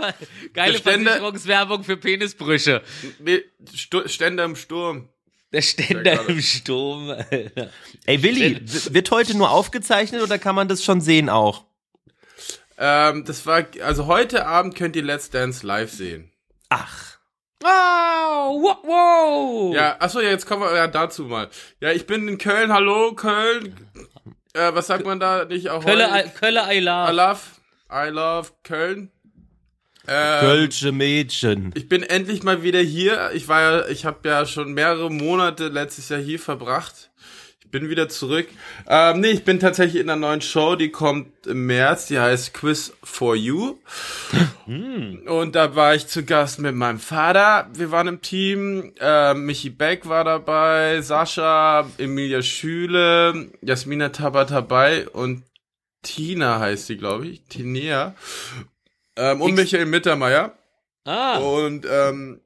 geile Der Ständer- Versicherungswerbung für Penisbrüche. nee, Stu- Ständer im Sturm. Der Ständer im Sturm. Alter. Ey, Willi, wird heute nur aufgezeichnet oder kann man das schon sehen auch? Ähm, das war, also heute Abend könnt ihr Let's Dance live sehen. Ach. Wow, wow, wow. Ja, achso, ja, jetzt kommen wir ja dazu mal. Ja, ich bin in Köln, hallo, Köln. Äh, was sagt man da nicht auch Kölle, I I love. love, I love Köln. Ähm, Kölsche Mädchen. Ich bin endlich mal wieder hier. Ich war ja, ich habe ja schon mehrere Monate letztes Jahr hier verbracht. Ich bin wieder zurück. Ähm, nee, ich bin tatsächlich in einer neuen Show, die kommt im März, die heißt Quiz for You. Und da war ich zu Gast mit meinem Vater. Wir waren im Team. Äh, Michi Beck war dabei, Sascha, Emilia Schüle, Jasmina Tabatabai und Tina heißt sie, glaube ich. Tinea. Ähm, und Michael Mittermeier. Ah, Und ähm,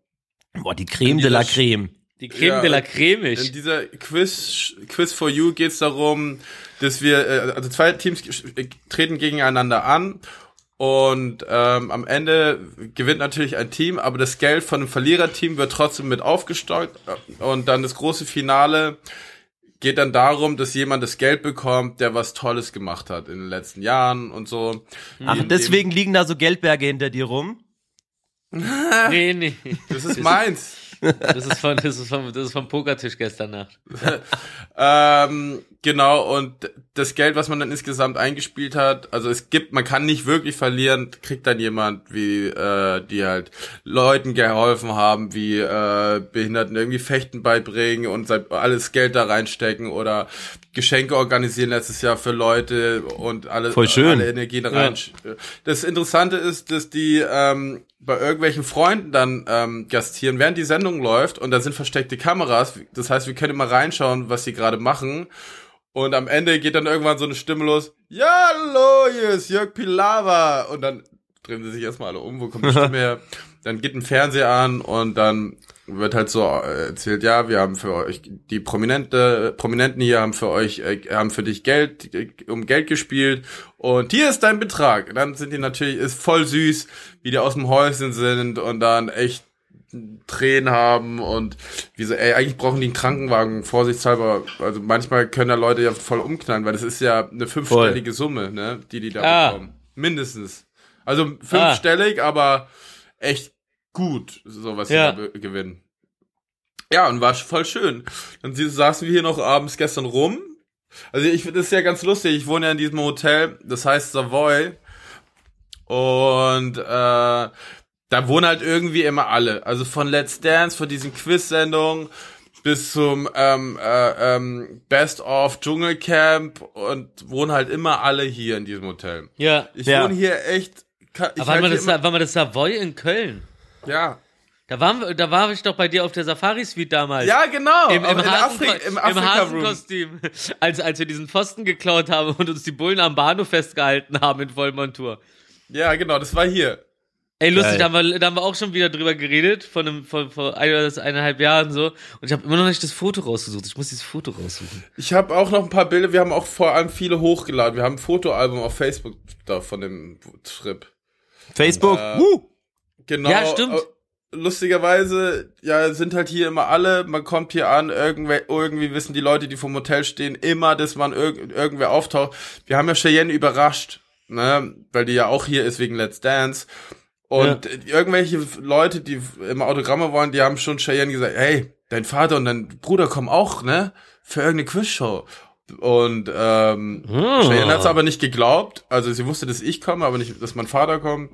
Boah, die Creme de la Creme. Die Creme ja, de la in Cremig. dieser Quiz Quiz for You geht's darum, dass wir äh, also zwei Teams äh, treten gegeneinander an und ähm, am Ende gewinnt natürlich ein Team, aber das Geld von dem Verliererteam wird trotzdem mit aufgestockt äh, und dann das große Finale geht dann darum, dass jemand das Geld bekommt, der was Tolles gemacht hat in den letzten Jahren und so. Ach, In deswegen liegen da so Geldberge hinter dir rum? Nee, nee. Das ist meins. Das ist von, das ist vom, das ist vom Pokertisch gestern Nacht. Ähm, genau, und das Geld, was man dann insgesamt eingespielt hat, also es gibt, man kann nicht wirklich verlieren, kriegt dann jemand, wie, äh, die halt Leuten geholfen haben, wie äh, Behinderten irgendwie Fechten beibringen und alles Geld da reinstecken oder Geschenke organisieren letztes Jahr für Leute und alle, Voll schön. alle Energien rein. Das Interessante ist, dass die ähm, bei irgendwelchen Freunden dann ähm, gastieren, während die Sendung läuft und da sind versteckte Kameras. Das heißt, wir können immer reinschauen, was sie gerade machen. Und am Ende geht dann irgendwann so eine Stimme los. Ja, hallo, hier ist Jörg Pilawa. Und dann drehen sie sich erstmal alle um, wo kommt die Stimme her? Dann geht ein Fernseher an und dann wird halt so äh, erzählt, ja, wir haben für euch die Prominente, Prominenten hier haben für euch, äh, haben für dich Geld, äh, um Geld gespielt und hier ist dein Betrag. Dann sind die natürlich, ist voll süß, wie die aus dem Häuschen sind und dann echt Tränen haben und wie so, ey, eigentlich brauchen die einen Krankenwagen, vorsichtshalber. Also manchmal können da Leute ja voll umknallen, weil das ist ja eine fünfstellige Summe, ne, die die da Ah. bekommen. Mindestens. Also fünfstellig, aber echt gut, so was Ja. sie da gewinnen. Ja, und war voll schön. Dann saßen wir hier noch abends gestern rum. Also ich finde das ja ganz lustig. Ich wohne ja in diesem Hotel, das heißt Savoy. Und äh, da wohnen halt irgendwie immer alle. Also von Let's Dance, von diesen Quiz-Sendungen bis zum ähm, äh, ähm, Best of Dschungelcamp und wohnen halt immer alle hier in diesem Hotel. Ja. Ich Ja. wohne hier echt. ka- Ich Aber halt das, war mal das Savoy in Köln? ja. Da waren wir, da war ich doch bei dir auf der Safari-Suite damals. Ja, genau. Im, im, Hasen, Afri im im. Hasenkostüm. Als, als wir diesen Pfosten geklaut haben und uns die Bullen am Bahnhof festgehalten haben in Vollmontur. Ja, genau, das war hier. Ey, lustig, da haben, wir, da haben wir auch schon wieder drüber geredet, von einem, von, vor ein oder eineinhalb Jahren so. Und ich habe immer noch nicht das Foto rausgesucht. Ich muss dieses Foto raussuchen. Ich habe auch noch ein paar Bilder, wir haben auch vor allem viele hochgeladen. Wir haben ein Fotoalbum auf Facebook da von dem Trip. Facebook. Äh, Woo. Genau. Ja, stimmt. äh, Lustigerweise, ja, sind halt hier immer alle, man kommt hier an, irgendwie, irgendwie wissen die Leute, die vom Hotel stehen, immer, dass man irg irgendwer auftaucht. Wir haben ja Cheyenne überrascht, ne, weil die ja auch hier ist wegen Let's Dance. Und irgendwelche Leute, die immer Autogramme wollen, die haben schon Cheyenne gesagt, hey, dein Vater und dein Bruder kommen auch, ne, für irgendeine Quizshow. Und ähm, Ah. Cheyenne hat es aber nicht geglaubt. Also sie wusste, dass ich komme, aber nicht, dass mein Vater kommt.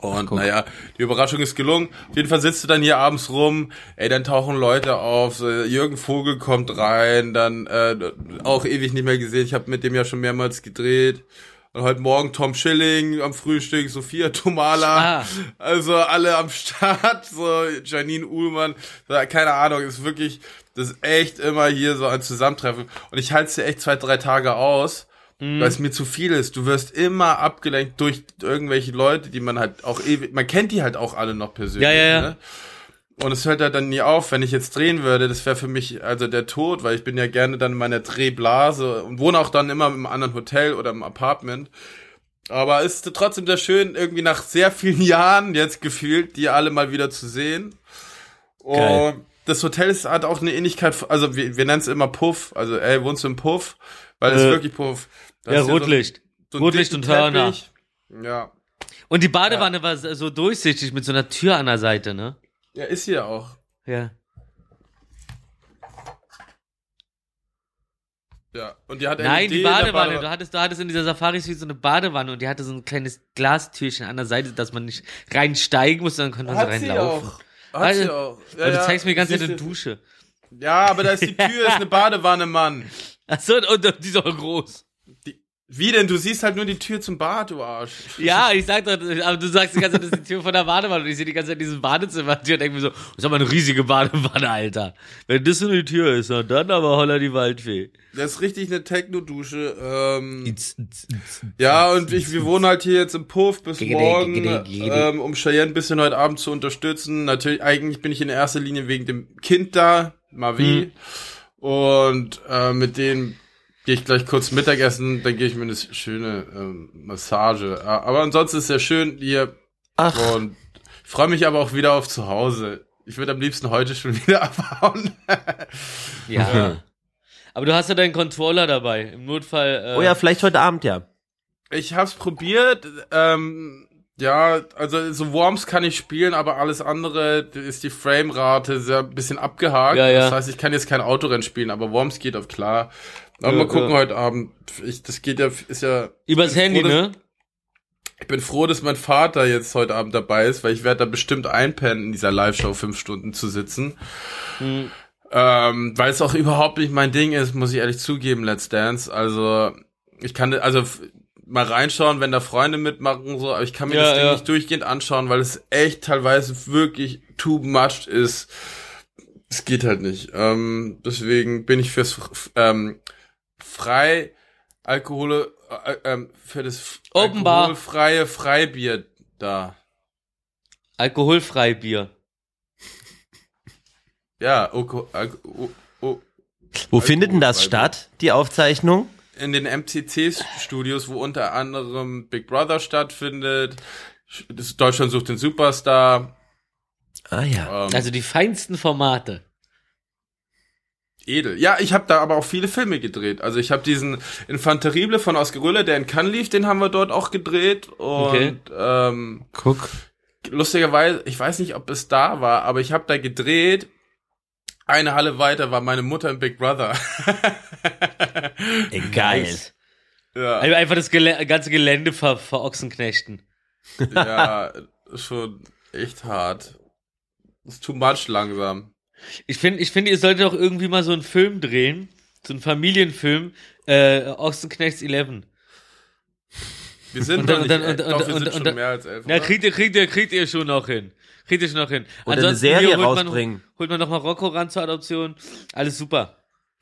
Und naja, die Überraschung ist gelungen. Auf jeden Fall sitzt du dann hier abends rum, ey, dann tauchen Leute auf, Jürgen Vogel kommt rein, dann äh, auch ewig nicht mehr gesehen. Ich habe mit dem ja schon mehrmals gedreht. Und heute Morgen Tom Schilling am Frühstück, Sophia Tomala, Ah. also alle am Start, so Janine Uhlmann, keine Ahnung, ist wirklich, das ist echt immer hier so ein Zusammentreffen. Und ich halte es dir echt zwei, drei Tage aus, Mhm. weil es mir zu viel ist. Du wirst immer abgelenkt durch irgendwelche Leute, die man halt auch ewig, man kennt die halt auch alle noch persönlich. Ja, ja, ja. Ne? Und es hört halt dann nie auf, wenn ich jetzt drehen würde, das wäre für mich also der Tod, weil ich bin ja gerne dann in meiner Drehblase und wohne auch dann immer im anderen Hotel oder im Apartment. Aber es ist trotzdem sehr schön, irgendwie nach sehr vielen Jahren jetzt gefühlt, die alle mal wieder zu sehen. Geil. Und das Hotel ist, hat auch eine Ähnlichkeit, also wir, wir nennen es immer Puff, also ey, wohnst du im Puff? Weil es Äh, ist wirklich Puff. Da Ja, so Rotlicht. so einen Rotlicht und Hörner. Ja. Und die Badewanne war so durchsichtig mit so einer Tür an der Seite, ne? Ja, ist hier auch. Ja. Ja. Und die hat Nein, LED die Badewanne. Badewanne. Du hattest, du hattest in dieser Safari Suite so eine Badewanne und die hatte so ein kleines Glastürchen an der Seite, dass man nicht reinsteigen musste, dann konnte man so Hat sie reinlaufen. auch. Hat Also, sie auch. Ja, du ja. zeigst mir die ganze Zeit eine du- Dusche. Ja, aber da ist die Tür, ist eine Badewanne, Mann. Achso, und, und die ist auch groß. Die, wie denn? Du siehst halt nur die Tür zum Bad, du Arsch. Ja, ich sag doch, aber du sagst die ganze Zeit, das ist die Tür von der Badewanne und ich sehe die ganze Zeit dieses Badezimmer-Tür und denke mir so, das ist aber eine riesige Badewanne, Alter. Wenn das so eine Tür ist, dann aber holla die Waldfee. Das ist richtig eine Techno-Dusche. Ähm, ja, und ich, wir wohnen halt hier jetzt im Puff bis morgen, ähm, um Cheyenne ein bisschen heute Abend zu unterstützen. Natürlich, eigentlich bin ich in erster Linie wegen dem Kind da, Mavi. Und äh, mit denen gehe ich gleich kurz Mittagessen, dann gehe ich mir eine schöne ähm, Massage. Ja, Aber ansonsten ist es sehr schön hier. Ach, Und ich freue mich aber auch wieder auf zu Hause. Ich würde am liebsten heute schon wieder abhauen. Ja. Aber du hast ja deinen Controller dabei. Im Notfall. Äh, oh ja, vielleicht heute Abend, ja. Ich hab's probiert. Ähm, ja, also so Worms kann ich spielen, aber alles andere ist die Framerate sehr ein bisschen abgehakt. Ja, ja. Das heißt, ich kann jetzt kein Autorennen spielen, aber Worms geht auf klar. Aber Ja, mal gucken ja. heute Abend. Ich, das geht ja, ist ja. Übers Handy, froh, dass- ne? Ich bin froh, dass mein Vater jetzt heute Abend dabei ist, weil ich werde da bestimmt einpennen, in dieser Live-Show fünf Stunden zu sitzen. Hm. Ähm, weil es auch überhaupt nicht mein Ding ist, muss ich ehrlich zugeben, Let's Dance. Also, ich kann, also, mal reinschauen, wenn da Freunde mitmachen, so, aber ich kann mir Ja, das Ding nicht durchgehend anschauen, weil es echt teilweise wirklich too much ist. Es geht halt nicht. Ähm, deswegen bin ich fürs, ähm, frei Alkohole, äh, ähm, für das Open Bar. alkoholfreie Freibier da. Alkoholfrei Bier. Ja, Oko, Alko, o, o, Wo findet denn das statt, die Aufzeichnung? in den MCC-Studios, wo unter anderem Big Brother stattfindet. Deutschland sucht den Superstar. Ah ja. Ähm, Also die feinsten Formate. Edel. Ja, ich habe da aber auch viele Filme gedreht. Also ich habe diesen Infanterible von Oscar Röhle, der in Cannes lief, den haben wir dort auch gedreht. Und Okay. ähm, Guck. lustigerweise, ich weiß nicht, ob es da war, aber ich habe da gedreht. Eine Halle weiter war meine Mutter im Big Brother. Ey, geil. Nice. ja, einfach das Gelä ganze Gelände ver verochsenknechten. ja, schon echt hart. Ist too much langsam. Ich finde, ich finde, ihr solltet auch irgendwie mal so einen Film drehen. So einen Familienfilm. Äh, Ochsenknechts 11. Wir sind Und nicht, doch, wir sind schon mehr als elf. Na, oder? kriegt ihr, kriegt ihr, kriegt ihr schon noch hin. Kriegt ihr schon noch hin. Oder eine Ansonsten Serie hier holt man- rausbringen. Holt man noch mal Rocco ran zur Adoption. Alles super.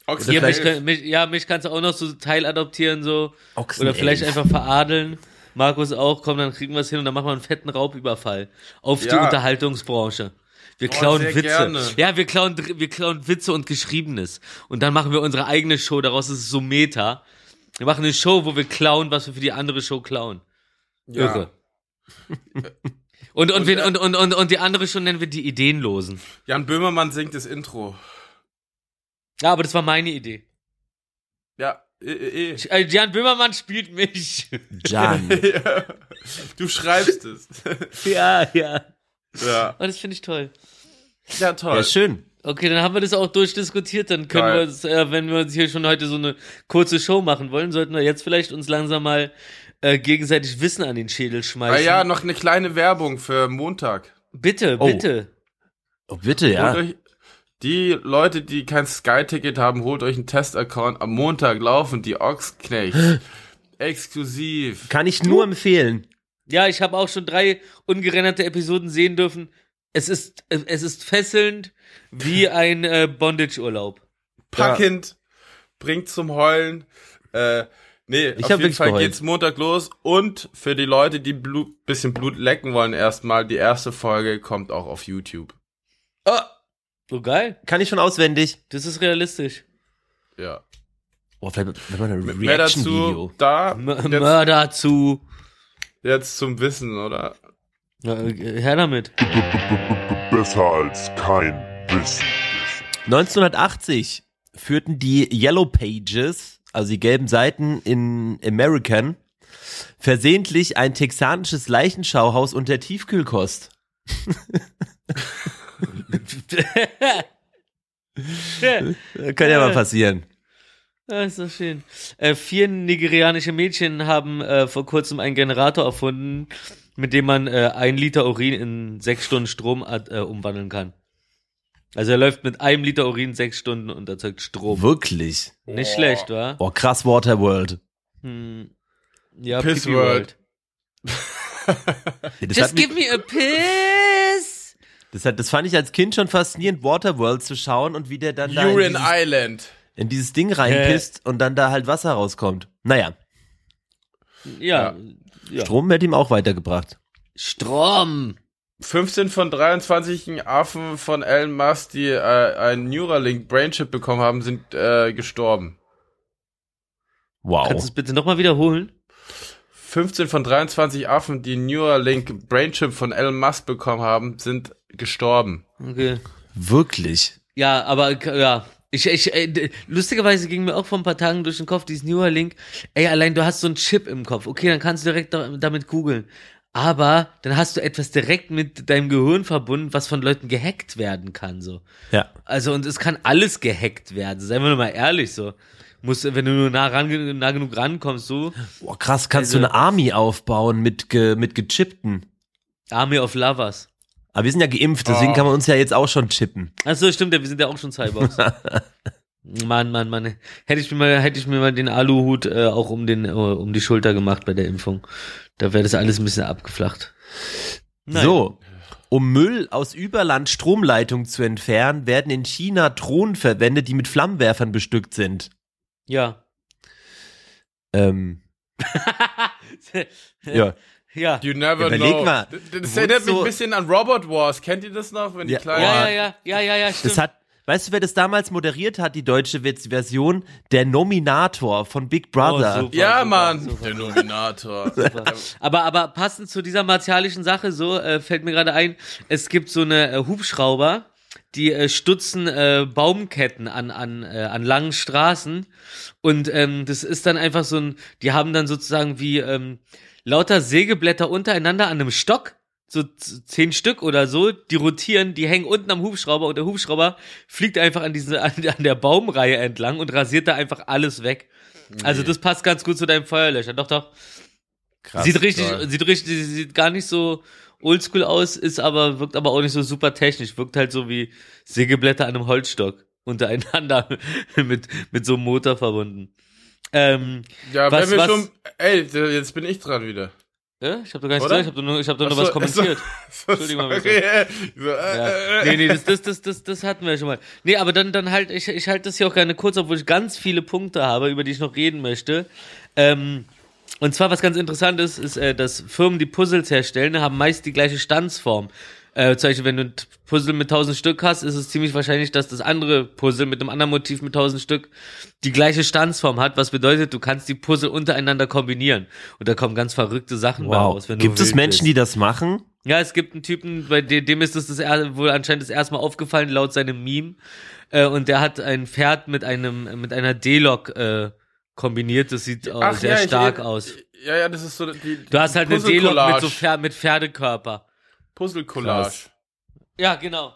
Ochsen Hier, mich, mich, ja, mich kannst du auch noch so teiladoptieren, so. Ochsen Oder vielleicht elf. einfach veradeln. Markus auch, komm, dann kriegen wir es hin und dann machen wir einen fetten Raubüberfall. Auf die Ja. Unterhaltungsbranche. Wir Oh, klauen sehr Witze. gerne. Ja, wir klauen, wir klauen Witze und Geschriebenes. Und dann machen wir unsere eigene Show, daraus ist es so Meta. Wir machen eine Show, wo wir klauen, was wir für die andere Show klauen. ja. Irre. Und, und, Und, äh, und, und, und, und die andere Show nennen wir die Ideenlosen. Jan Böhmermann singt das Intro. Ja, aber das war meine Idee. Ja, eh, eh, Jan Böhmermann spielt mich. Jan. Ja. Du schreibst es. ja, ja. Ja. Und das finde ich toll. Ja, toll. Ja, schön. Okay, dann haben wir das auch durchdiskutiert. Dann können Geil. wir uns, äh, wenn wir uns hier schon heute so eine kurze Show machen wollen, sollten wir jetzt vielleicht uns langsam mal äh, gegenseitig Wissen an den Schädel Ah schmeißen. ja, noch eine kleine Werbung für Montag. Bitte, Oh. bitte. Oh, bitte, ja. Holt euch, die Leute, die kein Sky-Ticket haben, holt euch einen Test-Account. Am Montag laufen die Ochsknechts. Exklusiv. Kann ich nur empfehlen. Ja, ich habe auch schon drei ungerenderte Episoden sehen dürfen. Es ist, es ist fesselnd wie ein äh, Bondage-Urlaub. Packend. Bringt zum Heulen. Äh, nee, Ich auf jeden Fall geheult. geht's Montag los. Und für die Leute, die Blut, bisschen Blut lecken wollen erstmal, die erste Folge kommt auch auf YouTube. Oh, So geil. kann ich schon auswendig. Das ist realistisch. Ja. Oh, vielleicht wenn man ein Mehr dazu Reaction-Video. da. M Mörder zu. Jetzt zum Wissen, oder? Ja, äh, her damit. Besser als kein Wissen. 1980 führten die Yellow Pages, also die gelben Seiten in American, versehentlich ein texanisches Leichenschauhaus unter Tiefkühlkost. Kann ja mal passieren. Ja, ist doch schön. Äh, vier nigerianische Mädchen haben äh, vor kurzem einen Generator erfunden, mit dem man äh, ein Liter Urin in sechs Stunden Strom äh, umwandeln kann. Also er läuft mit einem Liter Urin sechs Stunden und erzeugt Strom. Wirklich. Nicht schlecht, wa? Oh, krass Waterworld. Hm. Ja, Piss Pipi World. Das, Just give me a piss! das, hat, das fand ich als Kind schon faszinierend, Waterworld zu schauen und wie der dann da in Urine dieses, Island. In dieses Ding reinpisst und dann da halt Wasser rauskommt. Naja, Ja. ja. Strom wird ihm auch weitergebracht. Strom! 15 von 23 Affen von Elon Musk, die äh, einen Neuralink Brainchip bekommen haben, sind äh, gestorben. Wow. Kannst du es bitte nochmal wiederholen? 15 von 23 Affen, die Neuralink Brainchip von Elon Musk bekommen haben, sind gestorben. Okay. Wirklich. Ja, aber äh, ja. Ich, ich, äh, d- lustigerweise ging mir auch vor ein paar Tagen durch den Kopf dieses Neuralink. Ey, allein du hast so einen Chip im Kopf. Okay, dann kannst du direkt da, damit googeln. Aber dann hast du etwas direkt mit deinem Gehirn verbunden, was von Leuten gehackt werden kann, so. Ja. Also, und es kann alles gehackt werden. Seien wir doch mal ehrlich, so. Musst, wenn du nur nah, ran, nah genug rankommst, so. Boah, krass, kannst Also- du eine Army aufbauen mit, ge, mit gechippten. Army of Lovers. Aber wir sind ja geimpft, deswegen Oh. kann man uns ja jetzt auch schon chippen. Ach so, stimmt, ja, wir sind ja auch schon Cyborgs. Mann, Mann, Mann. Hätte ich mir mal, hätte ich mir mal den Aluhut äh, auch um den, äh, um die Schulter gemacht bei der Impfung. Da wäre das alles ein bisschen abgeflacht. Nein. So. Um Müll aus Überland Stromleitung zu entfernen, werden in China Drohnen verwendet, die mit Flammenwerfern bestückt sind. Ja. Ähm, ja. Ja. You never Überleg know. mal, Das, erinnert mich so- ein bisschen an Robot Wars. Kennt ihr das noch, wenn Ja. die kleinen... Ja, ja, ja, ja, ja, ja, stimmt. Das hat, weißt du, wer das damals moderiert hat, die deutsche Version? Der Nominator von Big Brother. Oh, super, Ja, super, Mann. super. Der Nominator. Aber, aber passend zu dieser martialischen Sache, so äh, fällt mir gerade ein, es gibt so eine äh, Hubschrauber, die äh, stutzen äh, Baumketten an, an, äh, an langen Straßen. Und ähm, das ist dann einfach so ein, die haben dann sozusagen wie ähm, lauter Sägeblätter untereinander an einem Stock. So zehn Stück oder so, die rotieren, die hängen unten am Hubschrauber und der Hubschrauber fliegt einfach an, diese, an, an der Baumreihe entlang und rasiert da einfach alles weg. Also das passt ganz gut zu deinem Feuerlöscher. Doch, doch. Krass. Sieht richtig, toll. sieht richtig, sieht gar nicht so oldschool aus, ist aber, wirkt aber auch nicht so super technisch, wirkt halt so wie Sägeblätter an einem Holzstock untereinander mit, mit so einem Motor verbunden. Ähm, Ja, Was- wenn wir was- schon... Ey, jetzt bin ich dran wieder. ja, ich habe doch gar nichts Oder? gesagt, ich habe doch nur, ich hab doch nur so, was kommentiert. so, Entschuldigung sorry. So, äh, Ja. äh, Nee, nee, das, das, das, das, das hatten wir schon mal. Nee, aber dann, dann halt, ich, ich halte das hier auch gerne kurz, obwohl ich ganz viele Punkte habe, über die ich noch reden möchte. Ähm, und zwar, was ganz interessant ist, ist, äh, dass Firmen, die Puzzles herstellen, haben meist die gleiche Standsform. Äh, zum Beispiel, wenn du ein Puzzle mit 1000 Stück hast, ist es ziemlich wahrscheinlich, dass das andere Puzzle mit einem anderen Motiv mit 1000 Stück die gleiche Standsform hat, was bedeutet, du kannst die Puzzle untereinander kombinieren. Und da kommen ganz verrückte Sachen Wow. raus. Wenn du Gibt es Menschen, bist. die das machen? Ja, es gibt einen Typen, bei dem, dem ist das, das er- wohl anscheinend das erste Mal aufgefallen, laut seinem Meme. Äh, und der hat ein Pferd mit einem, mit einer D-Log äh, kombiniert. Das sieht Ach, sehr ja, ich stark erinnere- aus. Ja, ja, das ist so die, Du hast halt eine D-Log mit, so. Pfer mit Pferdekörper. Puzzle-Collage. Ja, genau.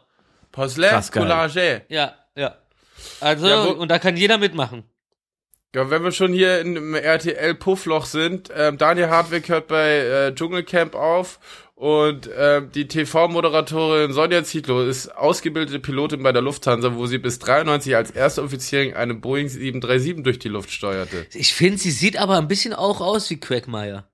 Porcelain, Krass geil. Collage. Ja, ja. Also, Ja, wo- und da kann jeder mitmachen. Ja, wenn wir schon hier im RTL-Puffloch sind, ähm, Daniel Hartwig hört bei äh, Dschungelcamp auf und ähm, die TV-Moderatorin Sonja Zietlow ist ausgebildete Pilotin bei der Lufthansa, wo sie bis 93 als erste Offizierin eine Boeing 737 durch die Luft steuerte. Ich finde, sie sieht aber ein bisschen auch aus wie Quagmire.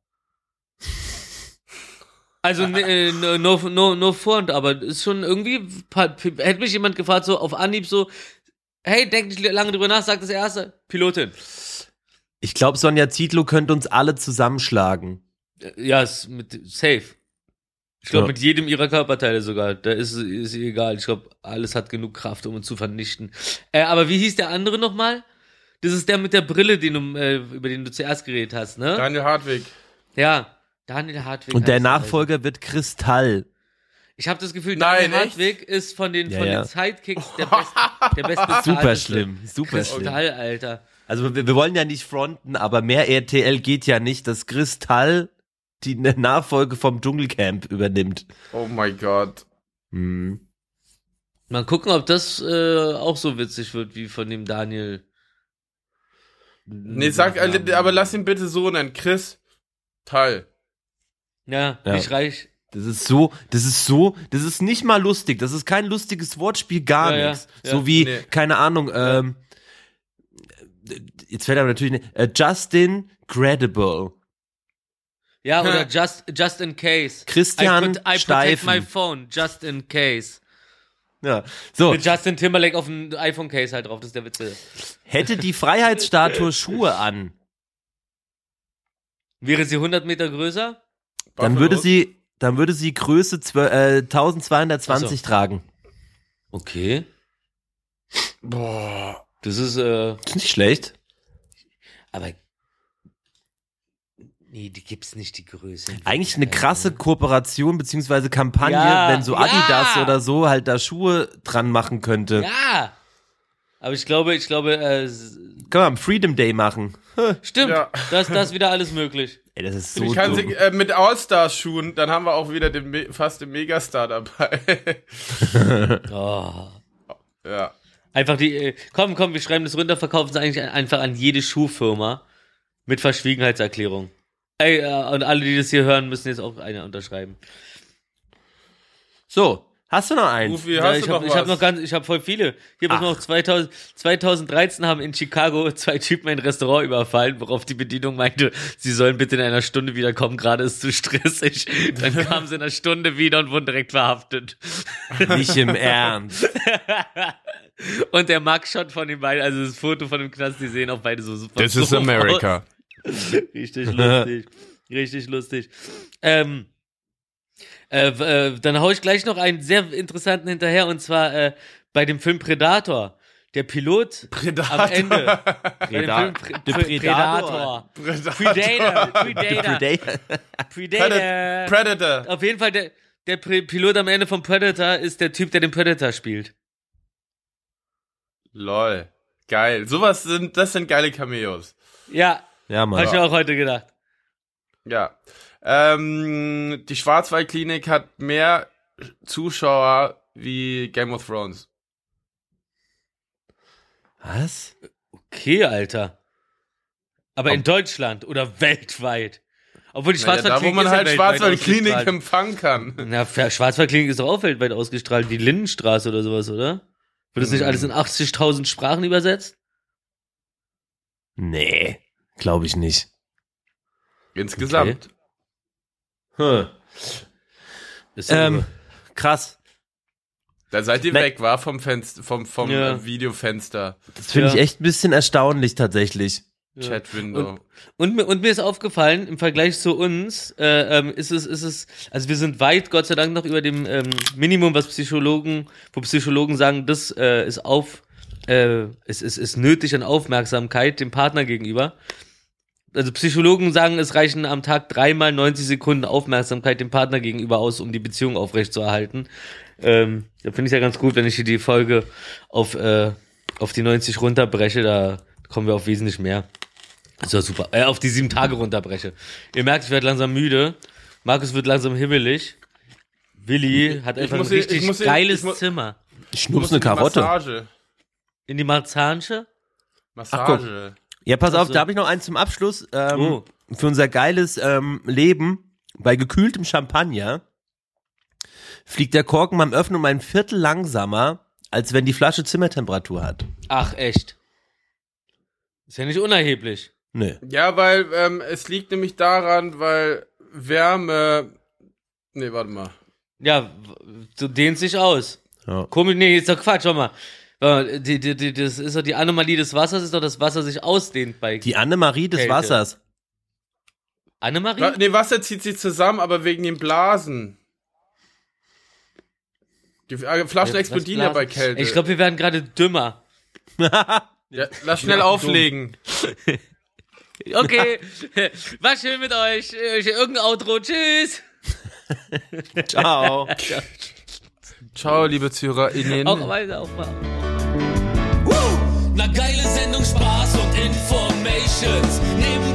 Also, ne, äh, no, no, front, aber ist schon irgendwie, hätte mich jemand gefragt, so auf Anhieb so, hey, denk nicht lange drüber nach, sagt das Erste, Pilotin. Ich glaube, Sonja Zietlow könnte uns alle zusammenschlagen. Äh, Ja, ist mit, safe. Ich glaube, Ja. mit jedem ihrer Körperteile sogar. Da ist, ist ihr egal. Ich glaube, alles hat genug Kraft, um uns zu vernichten. Äh, aber wie hieß der andere nochmal? Das ist der mit der Brille, den du, äh, über den du zuerst geredet hast, ne? Daniel Hartwig. Ja, Daniel Hartwig. Und der heißt er also. Nachfolger wird Kristall. Ich habe das Gefühl, Nein, Daniel echt? Hartwig ist von den, Ja, von ja. den Sidekicks der, best, der bestbezahlte. Super schlimm, super schlimm. Kristall, Alter. Also wir, wir wollen ja nicht fronten, aber mehr RTL geht ja nicht, dass Kristall die ne- Nachfolge vom Dschungelcamp übernimmt. Oh mein Gott. Hm. Mal gucken, ob das äh, auch so witzig wird wie von dem Daniel. Nee, sag, aber lass ihn bitte so nennen. Chris Teil. Ja, Ja. nicht reich. Das ist so, das ist so, das ist nicht mal lustig. Das ist kein lustiges Wortspiel, gar Ja, nichts. ja. So wie, Nee. keine Ahnung, ähm, jetzt fällt aber natürlich nicht, äh, Justin Credible. Ja, oder just, just in case. Christian I, put, I protect Steifen. my phone, just in case. Ja. So, Mit Justin Timberlake auf dem iPhone-Case halt drauf, das ist der Witze. hätte die Freiheitsstatue Schuhe an, Wäre sie 100 Meter größer? Dann würde sie, dann würde sie Größe zwö- äh, 1220 Ach tragen. Okay. Boah. Das ist, äh, Ist nicht schlecht. aber. Nee, die gibt's nicht, die Größe. Eigentlich eine krasse Kooperation beziehungsweise Kampagne, Ja, wenn so ja. Adidas oder so halt da Schuhe dran machen könnte. Ja! Aber ich glaube, ich glaube, äh, Kann man am Freedom Day machen. stimmt. Ja. Das, das ist wieder alles möglich. Ey, das ist so Ich kann dumm. sie, äh, mit All-Stars-Schuhen, dann haben wir auch wieder den Me fast den Megastar dabei. Oh. ja. Einfach die, äh, komm, komm, wir schreiben das runter, verkaufen es eigentlich ein- einfach an jede Schuhfirma mit Verschwiegenheitserklärung. Ey, äh, und alle, die das hier hören, müssen jetzt auch eine unterschreiben. So, hast du noch einen? Ufi, Ja, hast ich habe noch was? hab noch ganz, ich habe voll viele. Hier mal auf, 2000, 2013 haben in Chicago zwei Typen ein Restaurant überfallen, worauf die Bedienung meinte, sie sollen bitte in einer Stunde wiederkommen, gerade ist zu stressig. Dann kamen sie in einer Stunde wieder und wurden direkt verhaftet. Nicht im Ernst. Und der Mugshot von den beiden, also das Foto von dem Knast, die sehen auch beide so super This is America. Aus. Richtig lustig. Richtig lustig. Ähm, äh, äh, dann hau ich gleich noch einen sehr interessanten hinterher und zwar äh, bei dem Film Predator. Der Pilot Predator. am Ende. Preda- Pre Predator. Predator. Predator. Predator. Predator. Predator. Predator. Auf jeden Fall, der, der Pre Pilot am Ende vom Predator ist der Typ, der den Predator spielt. Lol. Geil. Sowas sind, das sind geile Cameos. Ja, Ja, hab ich Mann. mir auch heute gedacht. Ja. Ähm, die Schwarzwaldklinik hat mehr Zuschauer wie Game of Thrones. Was? Okay, Alter. Aber in Deutschland oder weltweit. Obwohl die Naja, da, wo Schwarzwaldklinik man halt Schwarzwaldklinik empfangen kann. Na, Schwarzwaldklinik ist doch auch weltweit ausgestrahlt. Die Lindenstraße oder sowas, oder? Wird das nicht Hm. alles in 80.000 Sprachen übersetzt? Nee, glaube ich nicht. Insgesamt. Hm. Ist Ähm, krass. Da seid ihr weg, war vom Fenster, vom, vom Ja. Videofenster. Das finde Ja. ich echt ein bisschen erstaunlich tatsächlich. ja. Chat-Window. Und, mir- und mir ist aufgefallen, im Vergleich zu uns, äh, ähm, ist es, ist es, also wir sind weit, Gott sei Dank, noch über dem ähm, Minimum, was Psychologen, wo Psychologen sagen, das äh, ist auf, äh, es ist, ist nötig an Aufmerksamkeit dem Partner gegenüber. Also Psychologen sagen, es reichen am Tag dreimal 90 Sekunden Aufmerksamkeit dem Partner gegenüber aus, um die Beziehung aufrechtzuerhalten. Ähm, da finde ich ja ganz gut, wenn ich hier die Folge auf, äh, auf die 90 runterbreche, da kommen wir auf wesentlich mehr. Das war super. Äh, auf die sieben Tage runterbreche. Ihr merkt, ich werde langsam müde. Markus wird langsam himmelig. Willi hat einfach ein richtig ich ihn- geiles ich mu- Zimmer. Ich musst eine in die Karotte. Massage. In die Marzanische? Massage. Ja, pass auf, so. da habe ich noch eins zum Abschluss. Ähm, Oh. Für unser geiles ähm, Leben bei gekühltem Champagner fliegt der Korken beim Öffnen um ein Viertel langsamer, als wenn die Flasche Zimmertemperatur hat. Ach, echt. Ist ja nicht unerheblich. Nö. Ja, weil ähm, es liegt nämlich daran, weil Wärme. Nee, warte mal. Ja, so dehnt sich aus. Ja. Komisch, nee, ist doch Quatsch, schau mal. Mal, Die, die, die, das ist doch die Anomalie des Wassers, ist doch, dass Wasser sich ausdehnt bei Die Annemarie des Kälte. Wassers. Annemarie? Wa nee, Wasser zieht sich zusammen, aber wegen den Blasen. Die äh, Flaschen Was explodieren ja bei? Kälte. Ich glaube, wir werden gerade dümmer. ja, lass schnell auflegen. Okay, war schön mit euch. Äh, Irgendein Outro, tschüss. Ciao. Ciao, liebe ZuhörerInnen. Auch weiter, auch weiter. Na geile Sendung, Spaß und Informations. Nebenbei